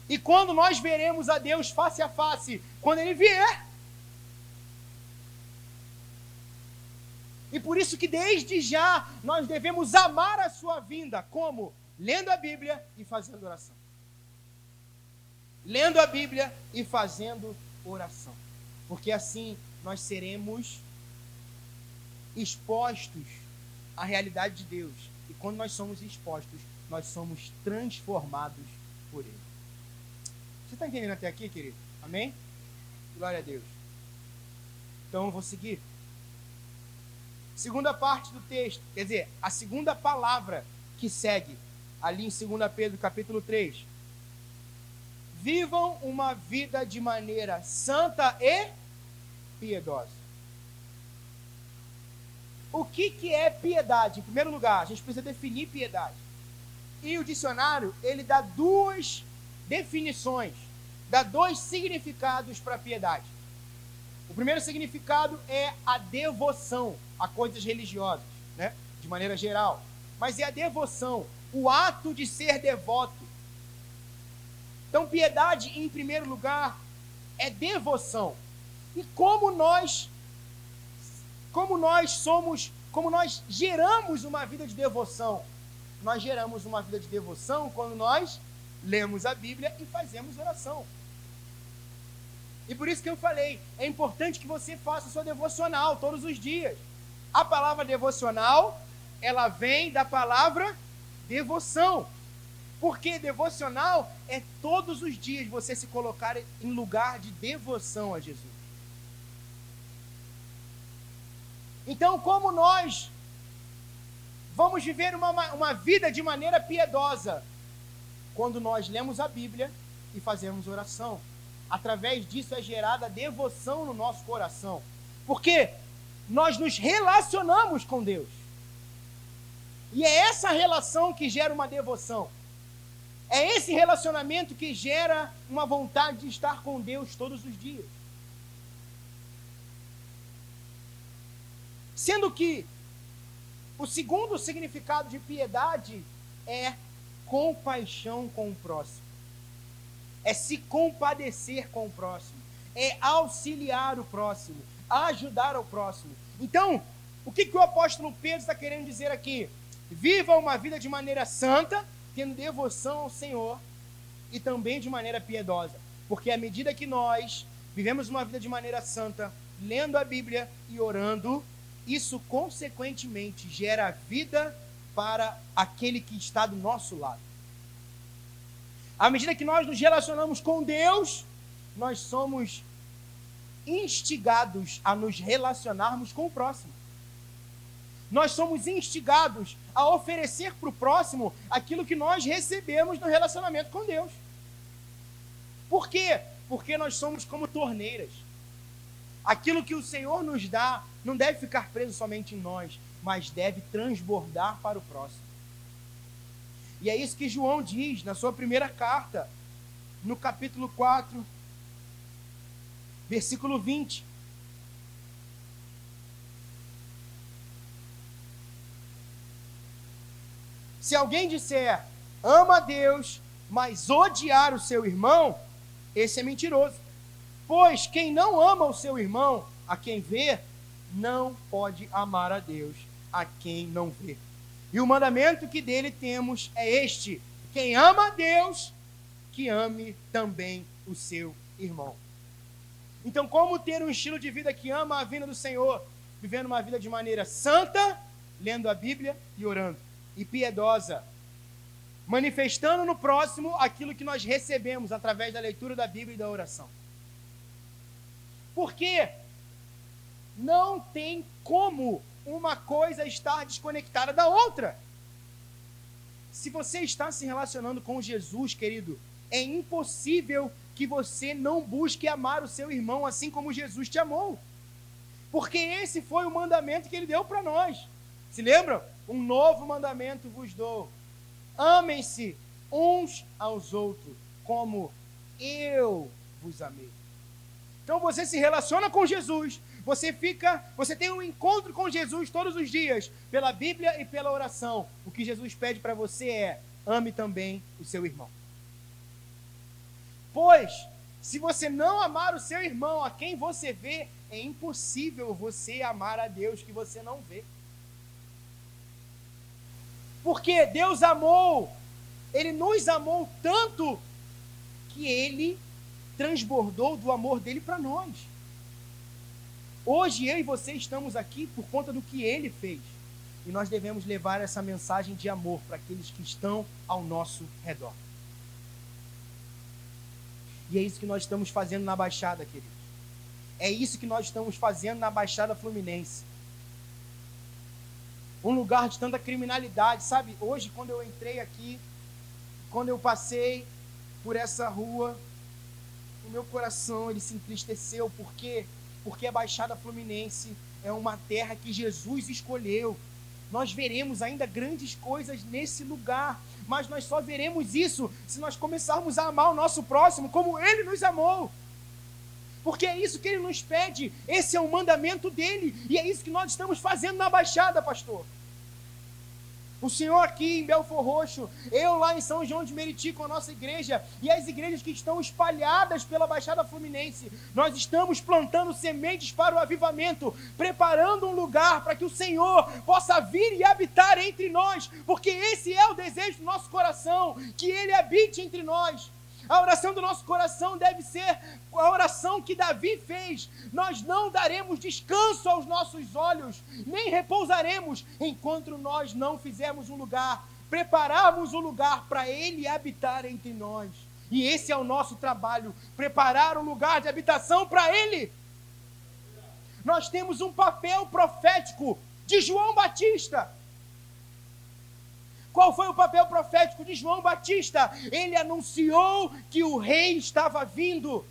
E quando nós veremos a Deus face a face, quando Ele vier, E por isso que desde já nós devemos amar a sua vinda, como? Lendo a Bíblia e fazendo oração. Lendo a Bíblia e fazendo oração. Porque assim nós seremos expostos à realidade de Deus. E quando nós somos expostos, nós somos transformados por Ele. Você está entendendo até aqui, querido? Amém? Glória a Deus. Então eu vou seguir. Segunda parte do texto, quer dizer, a segunda palavra que segue ali em 2 Pedro capítulo 3. Vivam uma vida de maneira santa e piedosa. O que, que é piedade? Em primeiro lugar, a gente precisa definir piedade. E o dicionário, ele dá duas definições, dá dois significados para piedade. O primeiro significado é a devoção a coisas religiosas, né? de maneira geral. Mas é a devoção, o ato de ser devoto. Então, piedade, em primeiro lugar, é devoção. E como nós, como nós somos, como nós geramos uma vida de devoção? Nós geramos uma vida de devoção quando nós lemos a Bíblia e fazemos oração. E por isso que eu falei, é importante que você faça sua devocional todos os dias. A palavra devocional, ela vem da palavra devoção. Porque devocional é todos os dias você se colocar em lugar de devoção a Jesus. Então, como nós vamos viver uma, uma vida de maneira piedosa? Quando nós lemos a Bíblia e fazemos oração. Através disso é gerada devoção no nosso coração. Porque nós nos relacionamos com Deus. E é essa relação que gera uma devoção. É esse relacionamento que gera uma vontade de estar com Deus todos os dias. Sendo que o segundo significado de piedade é compaixão com o próximo é se compadecer com o próximo, é auxiliar o próximo, ajudar o próximo. Então, o que, que o apóstolo Pedro está querendo dizer aqui? Viva uma vida de maneira santa, tendo devoção ao Senhor e também de maneira piedosa. Porque à medida que nós vivemos uma vida de maneira santa, lendo a Bíblia e orando, isso consequentemente gera vida para aquele que está do nosso lado. À medida que nós nos relacionamos com Deus, nós somos instigados a nos relacionarmos com o próximo. Nós somos instigados a oferecer para o próximo aquilo que nós recebemos no relacionamento com Deus. Por quê? Porque nós somos como torneiras. Aquilo que o Senhor nos dá não deve ficar preso somente em nós, mas deve transbordar para o próximo. E é isso que João diz na sua primeira carta, no capítulo 4, versículo 20. Se alguém disser, ama a Deus, mas odiar o seu irmão, esse é mentiroso. Pois quem não ama o seu irmão, a quem vê, não pode amar a Deus, a quem não vê. E o mandamento que dele temos é este: quem ama a Deus, que ame também o seu irmão. Então, como ter um estilo de vida que ama a vinda do Senhor? Vivendo uma vida de maneira santa, lendo a Bíblia e orando, e piedosa, manifestando no próximo aquilo que nós recebemos através da leitura da Bíblia e da oração. Porque não tem como uma coisa estar desconectada da outra. Se você está se relacionando com Jesus, querido, é impossível que você não busque amar o seu irmão assim como Jesus te amou. Porque esse foi o mandamento que ele deu para nós. Se lembram? Um novo mandamento vos dou. Amem-se uns aos outros, como eu vos amei. Então você se relaciona com Jesus, você fica, você tem um encontro com Jesus todos os dias, pela Bíblia e pela oração. O que Jesus pede para você é: ame também o seu irmão. Pois, se você não amar o seu irmão, a quem você vê, é impossível você amar a Deus que você não vê. Porque Deus amou, Ele nos amou tanto que Ele transbordou do amor dele para nós. Hoje eu e você estamos aqui por conta do que ele fez. E nós devemos levar essa mensagem de amor para aqueles que estão ao nosso redor. E é isso que nós estamos fazendo na Baixada, queridos. É isso que nós estamos fazendo na Baixada Fluminense. Um lugar de tanta criminalidade, sabe? Hoje, quando eu entrei aqui, quando eu passei por essa rua, o meu coração ele se entristeceu porque porque a Baixada Fluminense é uma terra que Jesus escolheu. Nós veremos ainda grandes coisas nesse lugar, mas nós só veremos isso se nós começarmos a amar o nosso próximo como ele nos amou. Porque é isso que ele nos pede, esse é o mandamento dele, e é isso que nós estamos fazendo na Baixada, pastor. O Senhor aqui em Belfor Roxo, eu lá em São João de Meriti com a nossa igreja e as igrejas que estão espalhadas pela Baixada Fluminense, nós estamos plantando sementes para o avivamento, preparando um lugar para que o Senhor possa vir e habitar entre nós, porque esse é o desejo do nosso coração, que Ele habite entre nós. A oração do nosso coração deve ser a oração que Davi fez. Nós não daremos descanso aos nossos olhos, nem repousaremos enquanto nós não fizermos um lugar, prepararmos um lugar para Ele habitar entre nós. E esse é o nosso trabalho: preparar um lugar de habitação para Ele. Nós temos um papel profético de João Batista. Qual foi o papel profético de João Batista? Ele anunciou que o rei estava vindo.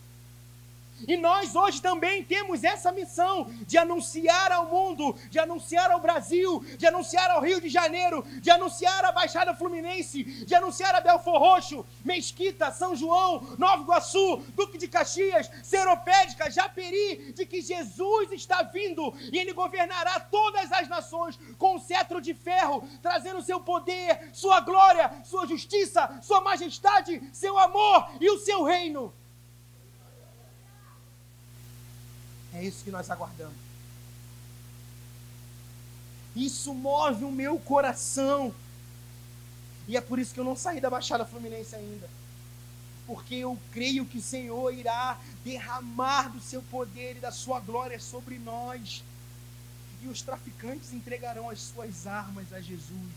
E nós hoje também temos essa missão de anunciar ao mundo, de anunciar ao Brasil, de anunciar ao Rio de Janeiro, de anunciar a Baixada Fluminense, de anunciar a Belfor Roxo, Mesquita, São João, Nova Iguaçu, Duque de Caxias, Seropédica, Japeri, de que Jesus está vindo e ele governará todas as nações com um cetro de ferro, trazendo seu poder, sua glória, sua justiça, sua majestade, seu amor e o seu reino. É isso que nós aguardamos. Isso move o meu coração. E é por isso que eu não saí da Baixada Fluminense ainda. Porque eu creio que o Senhor irá derramar do seu poder e da sua glória sobre nós. E os traficantes entregarão as suas armas a Jesus.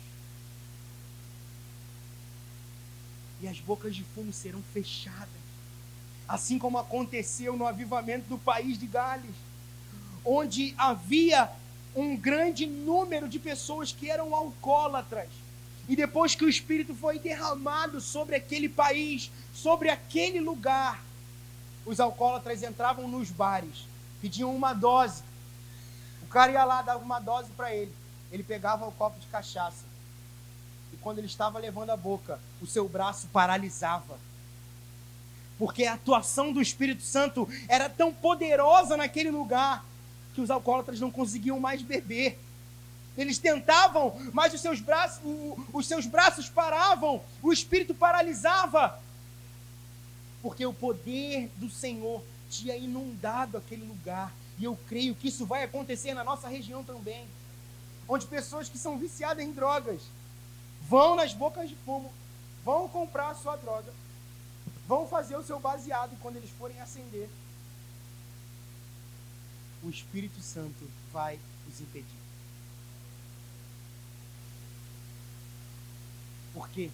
E as bocas de fumo serão fechadas assim como aconteceu no avivamento do país de Gales, onde havia um grande número de pessoas que eram alcoólatras. E depois que o Espírito foi derramado sobre aquele país, sobre aquele lugar, os alcoólatras entravam nos bares, pediam uma dose. O cara ia lá, dava uma dose para ele. Ele pegava o copo de cachaça. E quando ele estava levando a boca, o seu braço paralisava porque a atuação do Espírito Santo era tão poderosa naquele lugar que os alcoólatras não conseguiam mais beber. Eles tentavam, mas os seus braços, os seus braços paravam, o espírito paralisava. Porque o poder do Senhor tinha inundado aquele lugar. E eu creio que isso vai acontecer na nossa região também. Onde pessoas que são viciadas em drogas vão nas bocas de fumo, vão comprar a sua droga, vão fazer o seu baseado e quando eles forem acender, o Espírito Santo vai os impedir. Por quê?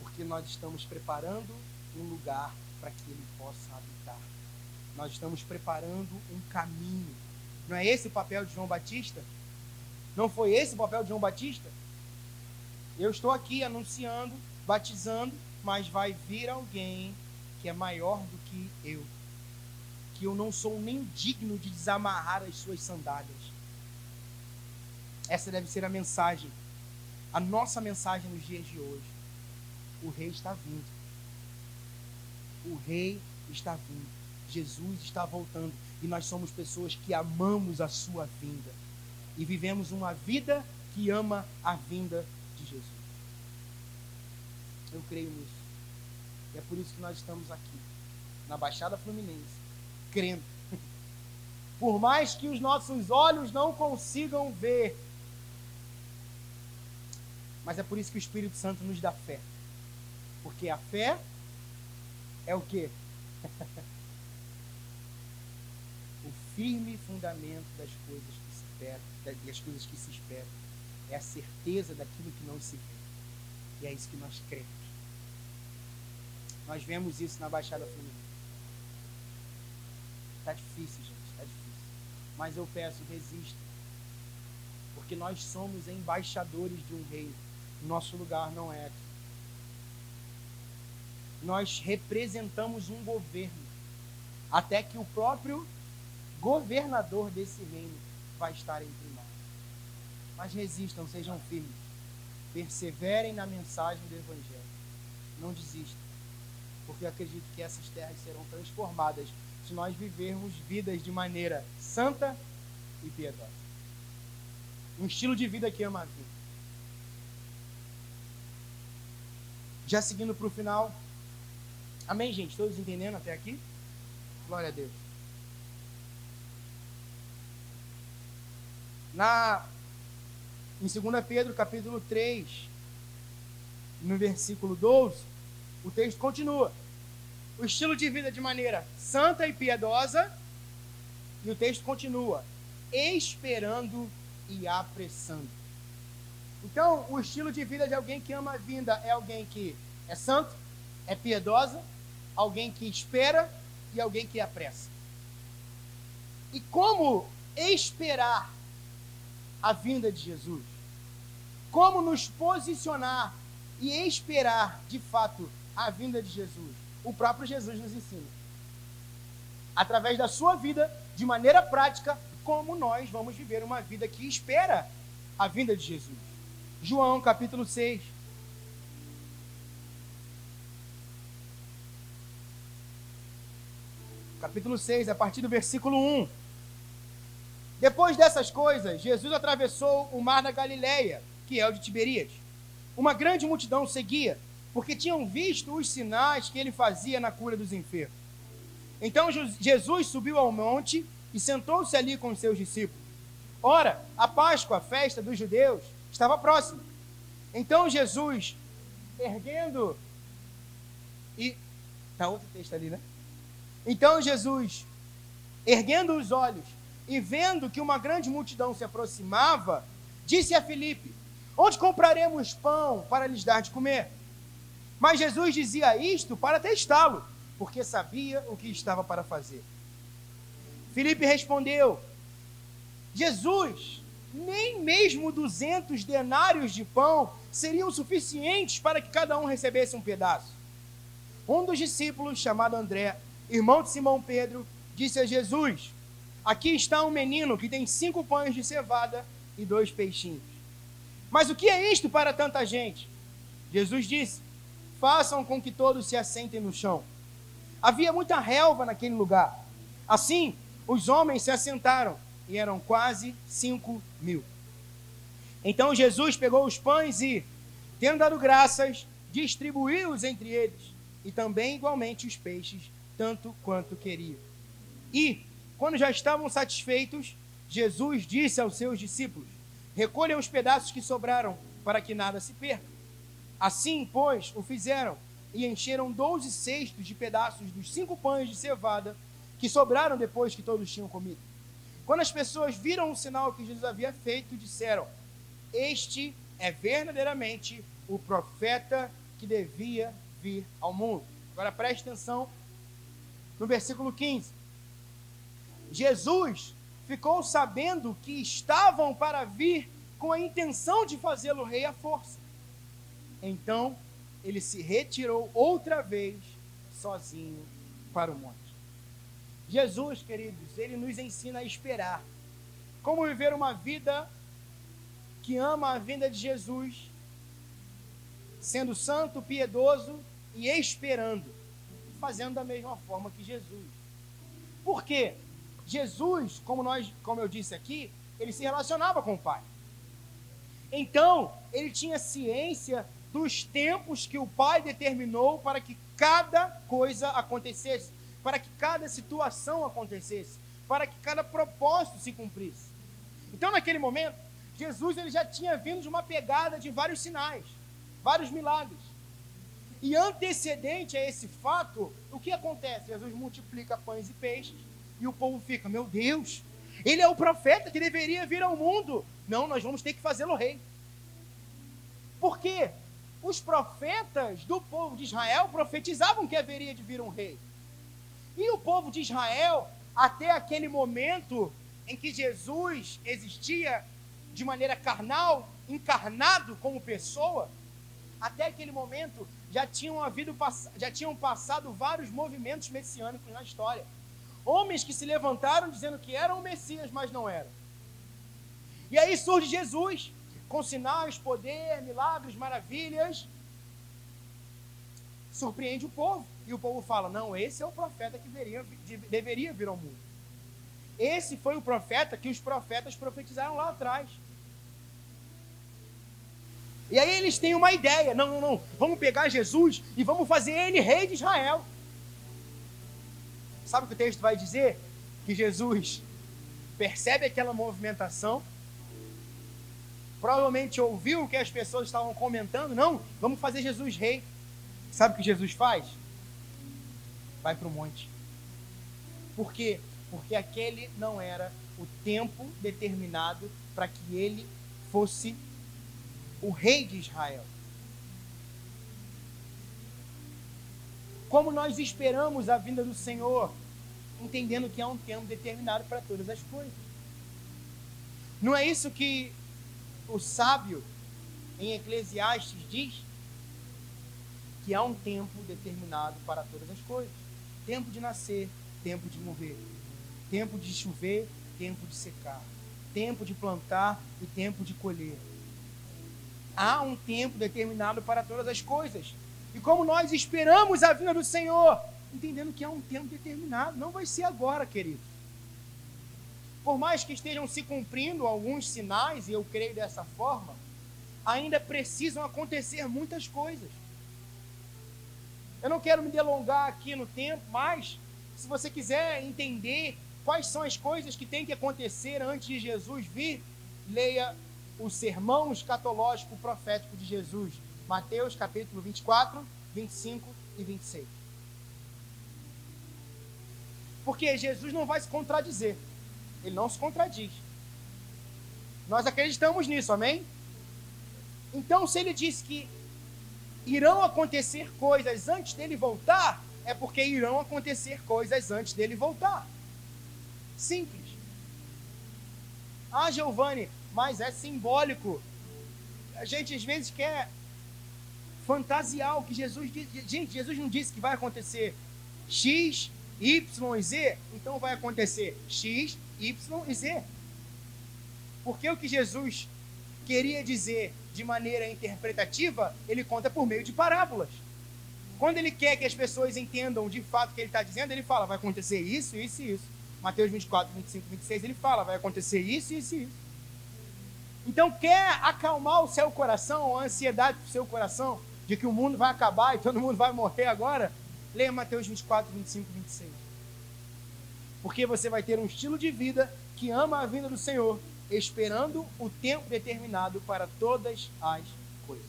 Porque nós estamos preparando um lugar para que ele possa habitar. Nós estamos preparando um caminho. Não é esse o papel de João Batista? Não foi esse o papel de João Batista? Eu estou aqui anunciando, batizando, mas vai vir alguém que é maior do que eu. Que eu não sou nem digno de desamarrar as suas sandálias. Essa deve ser a mensagem, a nossa mensagem nos dias de hoje. O rei está vindo. O rei está vindo. Jesus está voltando. E nós somos pessoas que amamos a sua vinda. E vivemos uma vida que ama a vinda. Eu creio nisso. E é por isso que nós estamos aqui, na Baixada Fluminense, crendo. Por mais que os nossos olhos não consigam ver, mas é por isso que o Espírito Santo nos dá fé. Porque a fé é o quê? o firme fundamento das coisas que se esperam, das coisas que se esperam. É a certeza daquilo que não se vê. E é isso que nós cremos. Nós vemos isso na Baixada Fluminense. Está difícil, gente, está difícil. Mas eu peço, resista. Porque nós somos embaixadores de um reino. Nosso lugar não é aqui nós representamos um governo, até que o próprio governador desse reino vai estar entre nós. Mas resistam, sejam firmes, perseverem na mensagem do Evangelho, não desistam, porque eu acredito que essas terras serão transformadas se nós vivermos vidas de maneira santa e piedosa. Um estilo de vida que ama a vida. Já seguindo para o final, Amém, gente? Todos entendendo até aqui? Glória a Deus. Na, em 2 Pedro, capítulo 3, no versículo 12, o texto continua. O estilo de vida de maneira santa e piedosa, e o texto continua, esperando e apressando. Então, o estilo de vida de alguém que ama a vinda é alguém que é santo, é piedosa, alguém que espera e alguém que apressa. E como esperar a vinda de Jesus? Como nos posicionar e esperar de fato a vinda de Jesus? O próprio Jesus nos ensina. Através da sua vida, de maneira prática, como nós vamos viver uma vida que espera a vinda de Jesus. João capítulo 6, capítulo 6, a partir do versículo 1. Depois dessas coisas, Jesus atravessou o mar da Galileia, que é o de Tiberias. Uma grande multidão seguia, porque tinham visto os sinais que ele fazia na cura dos enfermos. Então Jesus subiu ao monte e sentou-se ali com os seus discípulos. Ora, a Páscoa, a festa dos judeus, estava próxima. Então Jesus, erguendo e tá outro texto ali, né? Então Jesus, erguendo os olhos e vendo que uma grande multidão se aproximava, disse a Filipe: Onde compraremos pão para lhes dar de comer? Mas Jesus dizia isto para testá-lo, porque sabia o que estava para fazer. Filipe respondeu: Jesus, nem mesmo duzentos denários de pão seriam suficientes para que cada um recebesse um pedaço. Um dos discípulos, chamado André, irmão de Simão Pedro, disse a Jesus: Aqui está um menino que tem cinco pães de cevada e dois peixinhos. Mas o que é isto para tanta gente? Jesus disse: Façam com que todos se assentem no chão. Havia muita relva naquele lugar. Assim, os homens se assentaram e eram quase cinco mil. Então Jesus pegou os pães e, tendo dado graças, distribuiu-os entre eles, e também igualmente os peixes, tanto quanto queriam. E, quando já estavam satisfeitos, Jesus disse aos seus discípulos: Recolham os pedaços que sobraram, para que nada se perca. Assim, pois, o fizeram, e encheram doze cestos de pedaços dos cinco pães de cevada que sobraram depois que todos tinham comido. Quando as pessoas viram o sinal que Jesus havia feito, disseram: Este é verdadeiramente o profeta que devia vir ao mundo. Agora preste atenção no versículo 15. Jesus ficou sabendo que estavam para vir com a intenção de fazê-lo rei à força. Então ele se retirou outra vez sozinho para o monte. Jesus, queridos, ele nos ensina a esperar. Como viver uma vida que ama a vinda de Jesus, sendo santo, piedoso e esperando, fazendo da mesma forma que Jesus. Por quê? Jesus, como nós, como eu disse aqui, ele se relacionava com o Pai. Então, ele tinha ciência dos tempos que o Pai determinou para que cada coisa acontecesse, para que cada situação acontecesse, para que cada propósito se cumprisse. Então, naquele momento, Jesus ele já tinha vindo de uma pegada de vários sinais, vários milagres. E antecedente a esse fato, o que acontece? Jesus multiplica pães e peixes e o povo fica: Meu Deus, ele é o profeta que deveria vir ao mundo. Não, nós vamos ter que fazê-lo rei. Por quê? Os profetas do povo de Israel profetizavam que haveria de vir um rei. E o povo de Israel, até aquele momento em que Jesus existia de maneira carnal, encarnado como pessoa, até aquele momento já tinham havido já tinham passado vários movimentos messiânicos na história. Homens que se levantaram dizendo que eram o Messias, mas não eram. E aí surge Jesus, com sinais, poder, milagres, maravilhas. Surpreende o povo. E o povo fala: não, esse é o profeta que deveria, deveria vir ao mundo. Esse foi o profeta que os profetas profetizaram lá atrás. E aí eles têm uma ideia: não, não, não, vamos pegar Jesus e vamos fazer ele rei de Israel. Sabe o que o texto vai dizer? Que Jesus percebe aquela movimentação, provavelmente ouviu o que as pessoas estavam comentando. Não, vamos fazer Jesus rei. Sabe o que Jesus faz? Vai para o monte. Por quê? Porque aquele não era o tempo determinado para que ele fosse o rei de Israel. Como nós esperamos a vinda do Senhor, entendendo que há um tempo determinado para todas as coisas. Não é isso que o sábio em Eclesiastes diz? Que há um tempo determinado para todas as coisas: tempo de nascer, tempo de morrer, tempo de chover, tempo de secar, tempo de plantar e tempo de colher. Há um tempo determinado para todas as coisas. E como nós esperamos a vinda do Senhor, entendendo que há um tempo determinado, não vai ser agora, querido. Por mais que estejam se cumprindo alguns sinais, e eu creio dessa forma, ainda precisam acontecer muitas coisas. Eu não quero me delongar aqui no tempo, mas se você quiser entender quais são as coisas que têm que acontecer antes de Jesus vir, leia o sermão escatológico profético de Jesus, Mateus capítulo 24, 25 e 26. Porque Jesus não vai se contradizer. Ele não se contradiz. Nós acreditamos nisso, amém? Então, se ele diz que irão acontecer coisas antes dele voltar, é porque irão acontecer coisas antes dele voltar. Simples. Ah, Giovanni, mas é simbólico. A gente às vezes quer fantasiar o que Jesus disse. Gente, Jesus não disse que vai acontecer X, Y e Z, então vai acontecer X, Y e Z. Porque o que Jesus queria dizer de maneira interpretativa, ele conta por meio de parábolas. Quando ele quer que as pessoas entendam de fato o que ele está dizendo, ele fala, vai acontecer isso, isso e isso. Mateus 24, 25, 26, ele fala, vai acontecer isso, isso e isso. Então, quer acalmar o seu coração, a ansiedade do seu coração, de que o mundo vai acabar e todo mundo vai morrer agora? Leia Mateus 24, 25 e 26. Porque você vai ter um estilo de vida que ama a vinda do Senhor, esperando o tempo determinado para todas as coisas.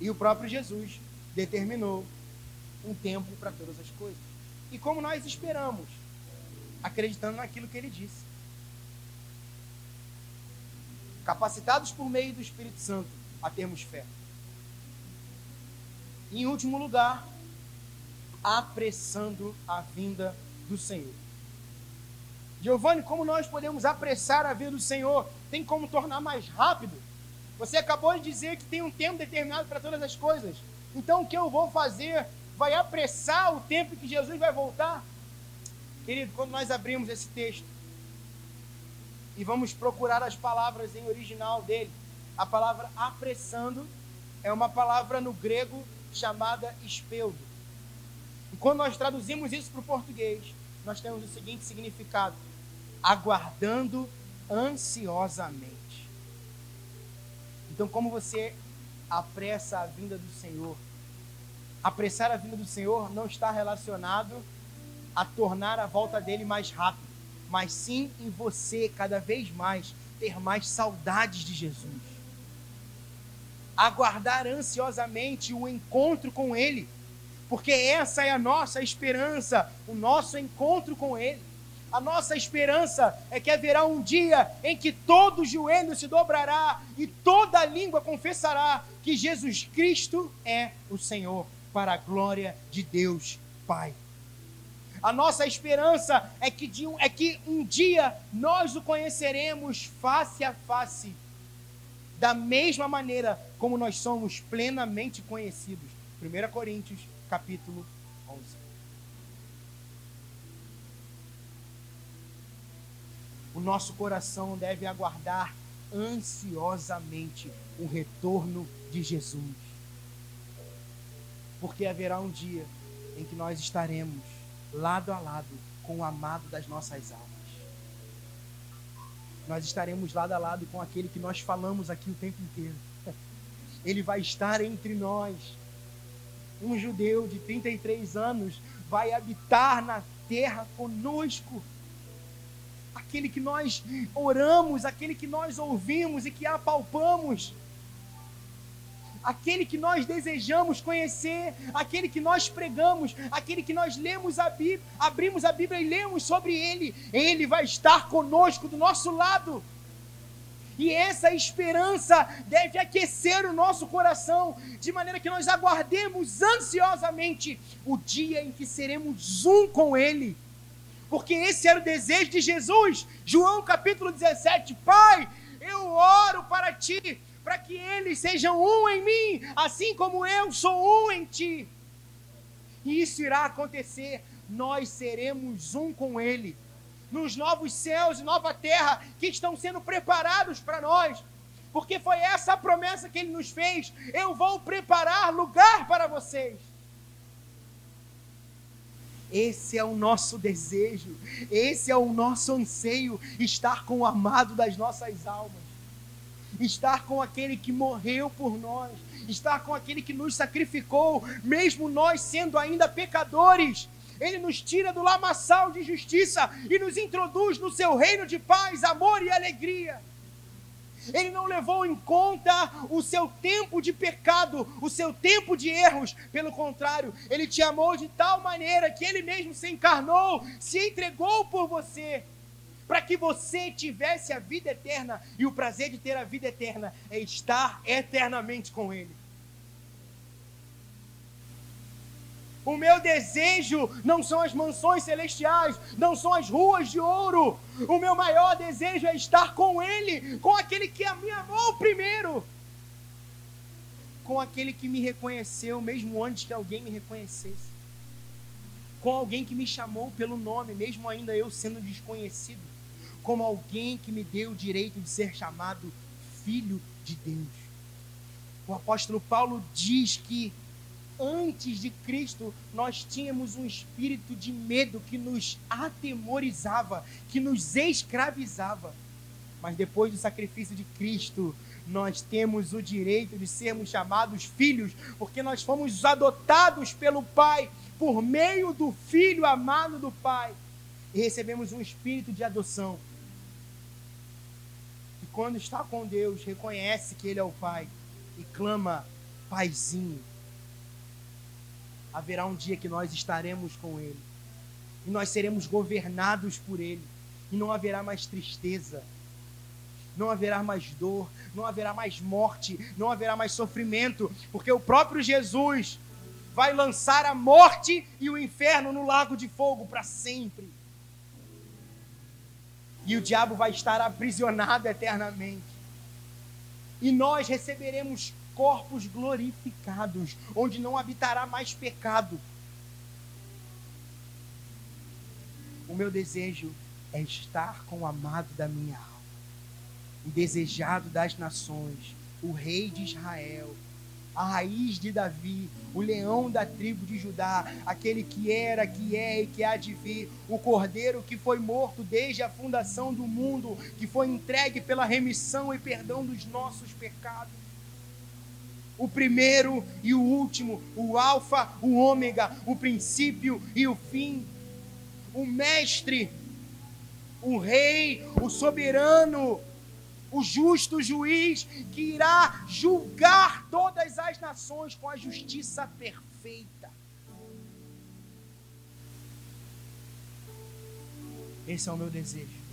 E o próprio Jesus determinou um tempo para todas as coisas. E como nós esperamos? Acreditando naquilo que ele disse. Capacitados por meio do Espírito Santo a termos fé. Em último lugar, apressando a vinda do Senhor. Giovanni, como nós podemos apressar a vinda do Senhor? Tem como tornar mais rápido? Você acabou de dizer que tem um tempo determinado para todas as coisas. Então o que eu vou fazer vai apressar o tempo que Jesus vai voltar? Querido, quando nós abrimos esse texto e vamos procurar as palavras em original dele, a palavra apressando é uma palavra no grego chamada espeldo. E quando nós traduzimos isso para o português, nós temos o seguinte significado: aguardando ansiosamente. Então, como você apressa a vinda do Senhor? Apressar a vinda do Senhor não está relacionado a tornar a volta dele mais rápido, mas sim em você cada vez mais ter mais saudades de Jesus. Aguardar ansiosamente o encontro com ele, porque essa é a nossa esperança, o nosso encontro com ele. A nossa esperança é que haverá um dia em que todo joelho se dobrará e toda língua confessará que Jesus Cristo é o Senhor, para a glória de Deus Pai. A nossa esperança é que, um, é que um dia nós o conheceremos face a face, da mesma maneira como nós somos plenamente conhecidos. 1 Coríntios, capítulo 11. o nosso coração deve aguardar ansiosamente o retorno de Jesus. Porque haverá um dia em que nós estaremos lado a lado com o amado das nossas almas. Nós estaremos lado a lado com aquele que nós falamos aqui o tempo inteiro. Ele vai estar entre nós. Um judeu de 33 anos vai habitar na terra conosco aquele que nós oramos, aquele que nós ouvimos e que apalpamos, aquele que nós desejamos conhecer, aquele que nós pregamos, aquele que nós lemos a Bíblia, abrimos a Bíblia e lemos sobre ele, ele vai estar conosco do nosso lado. E essa esperança deve aquecer o nosso coração, de maneira que nós aguardemos ansiosamente o dia em que seremos um com Ele porque esse era o desejo de Jesus. João capítulo 17: Pai, eu oro para ti, para que eles sejam um em mim, assim como eu sou um em ti. E isso irá acontecer, nós seremos um com Ele, nos novos céus e nova terra que estão sendo preparados para nós, porque foi essa a promessa que Ele nos fez: eu vou preparar lugar para vocês. Esse é o nosso desejo, esse é o nosso anseio, estar com o amado das nossas almas, estar com aquele que morreu por nós, estar com aquele que nos sacrificou, mesmo nós sendo ainda pecadores. Ele nos tira do lamaçal de justiça e nos introduz no seu reino de paz, amor e alegria. Ele não levou em conta o seu tempo de pecado, o seu tempo de erros. Pelo contrário, ele te amou de tal maneira que ele mesmo se encarnou, se entregou por você, para que você tivesse a vida eterna. E o prazer de ter a vida eterna é estar eternamente com ele. O meu desejo não são as mansões celestiais, não são as ruas de ouro. O meu maior desejo é estar com Ele, com aquele que me amou primeiro, com aquele que me reconheceu mesmo antes que alguém me reconhecesse, com alguém que me chamou pelo nome, mesmo ainda eu sendo desconhecido, como alguém que me deu o direito de ser chamado filho de Deus. O apóstolo Paulo diz que antes de Cristo, nós tínhamos um espírito de medo que nos atemorizava, que nos escravizava. Mas depois do sacrifício de Cristo, nós temos o direito de sermos chamados filhos, porque nós fomos adotados pelo Pai por meio do Filho amado do Pai. E recebemos um espírito de adoção. E quando está com Deus, reconhece que Ele é o Pai e clama, Paizinho. Haverá um dia que nós estaremos com Ele. E nós seremos governados por Ele. E não haverá mais tristeza não haverá mais dor, não haverá mais morte, não haverá mais sofrimento, porque o próprio Jesus vai lançar a morte e o inferno no lago de fogo para sempre. E o diabo vai estar aprisionado eternamente. E nós receberemos corpos glorificados, onde não habitará mais pecado. O meu desejo é estar com o amado da minha alma o desejado das nações, o rei de Israel, a raiz de Davi, o leão da tribo de Judá, aquele que era, que é e que há de vir, o cordeiro que foi morto desde a fundação do mundo, que foi entregue pela remissão e perdão dos nossos pecados. O primeiro e o último, o Alfa, o Ômega, o princípio e o fim, o Mestre, o Rei, o Soberano, o justo juiz que irá julgar todas as nações com a justiça perfeita. Esse é o meu desejo.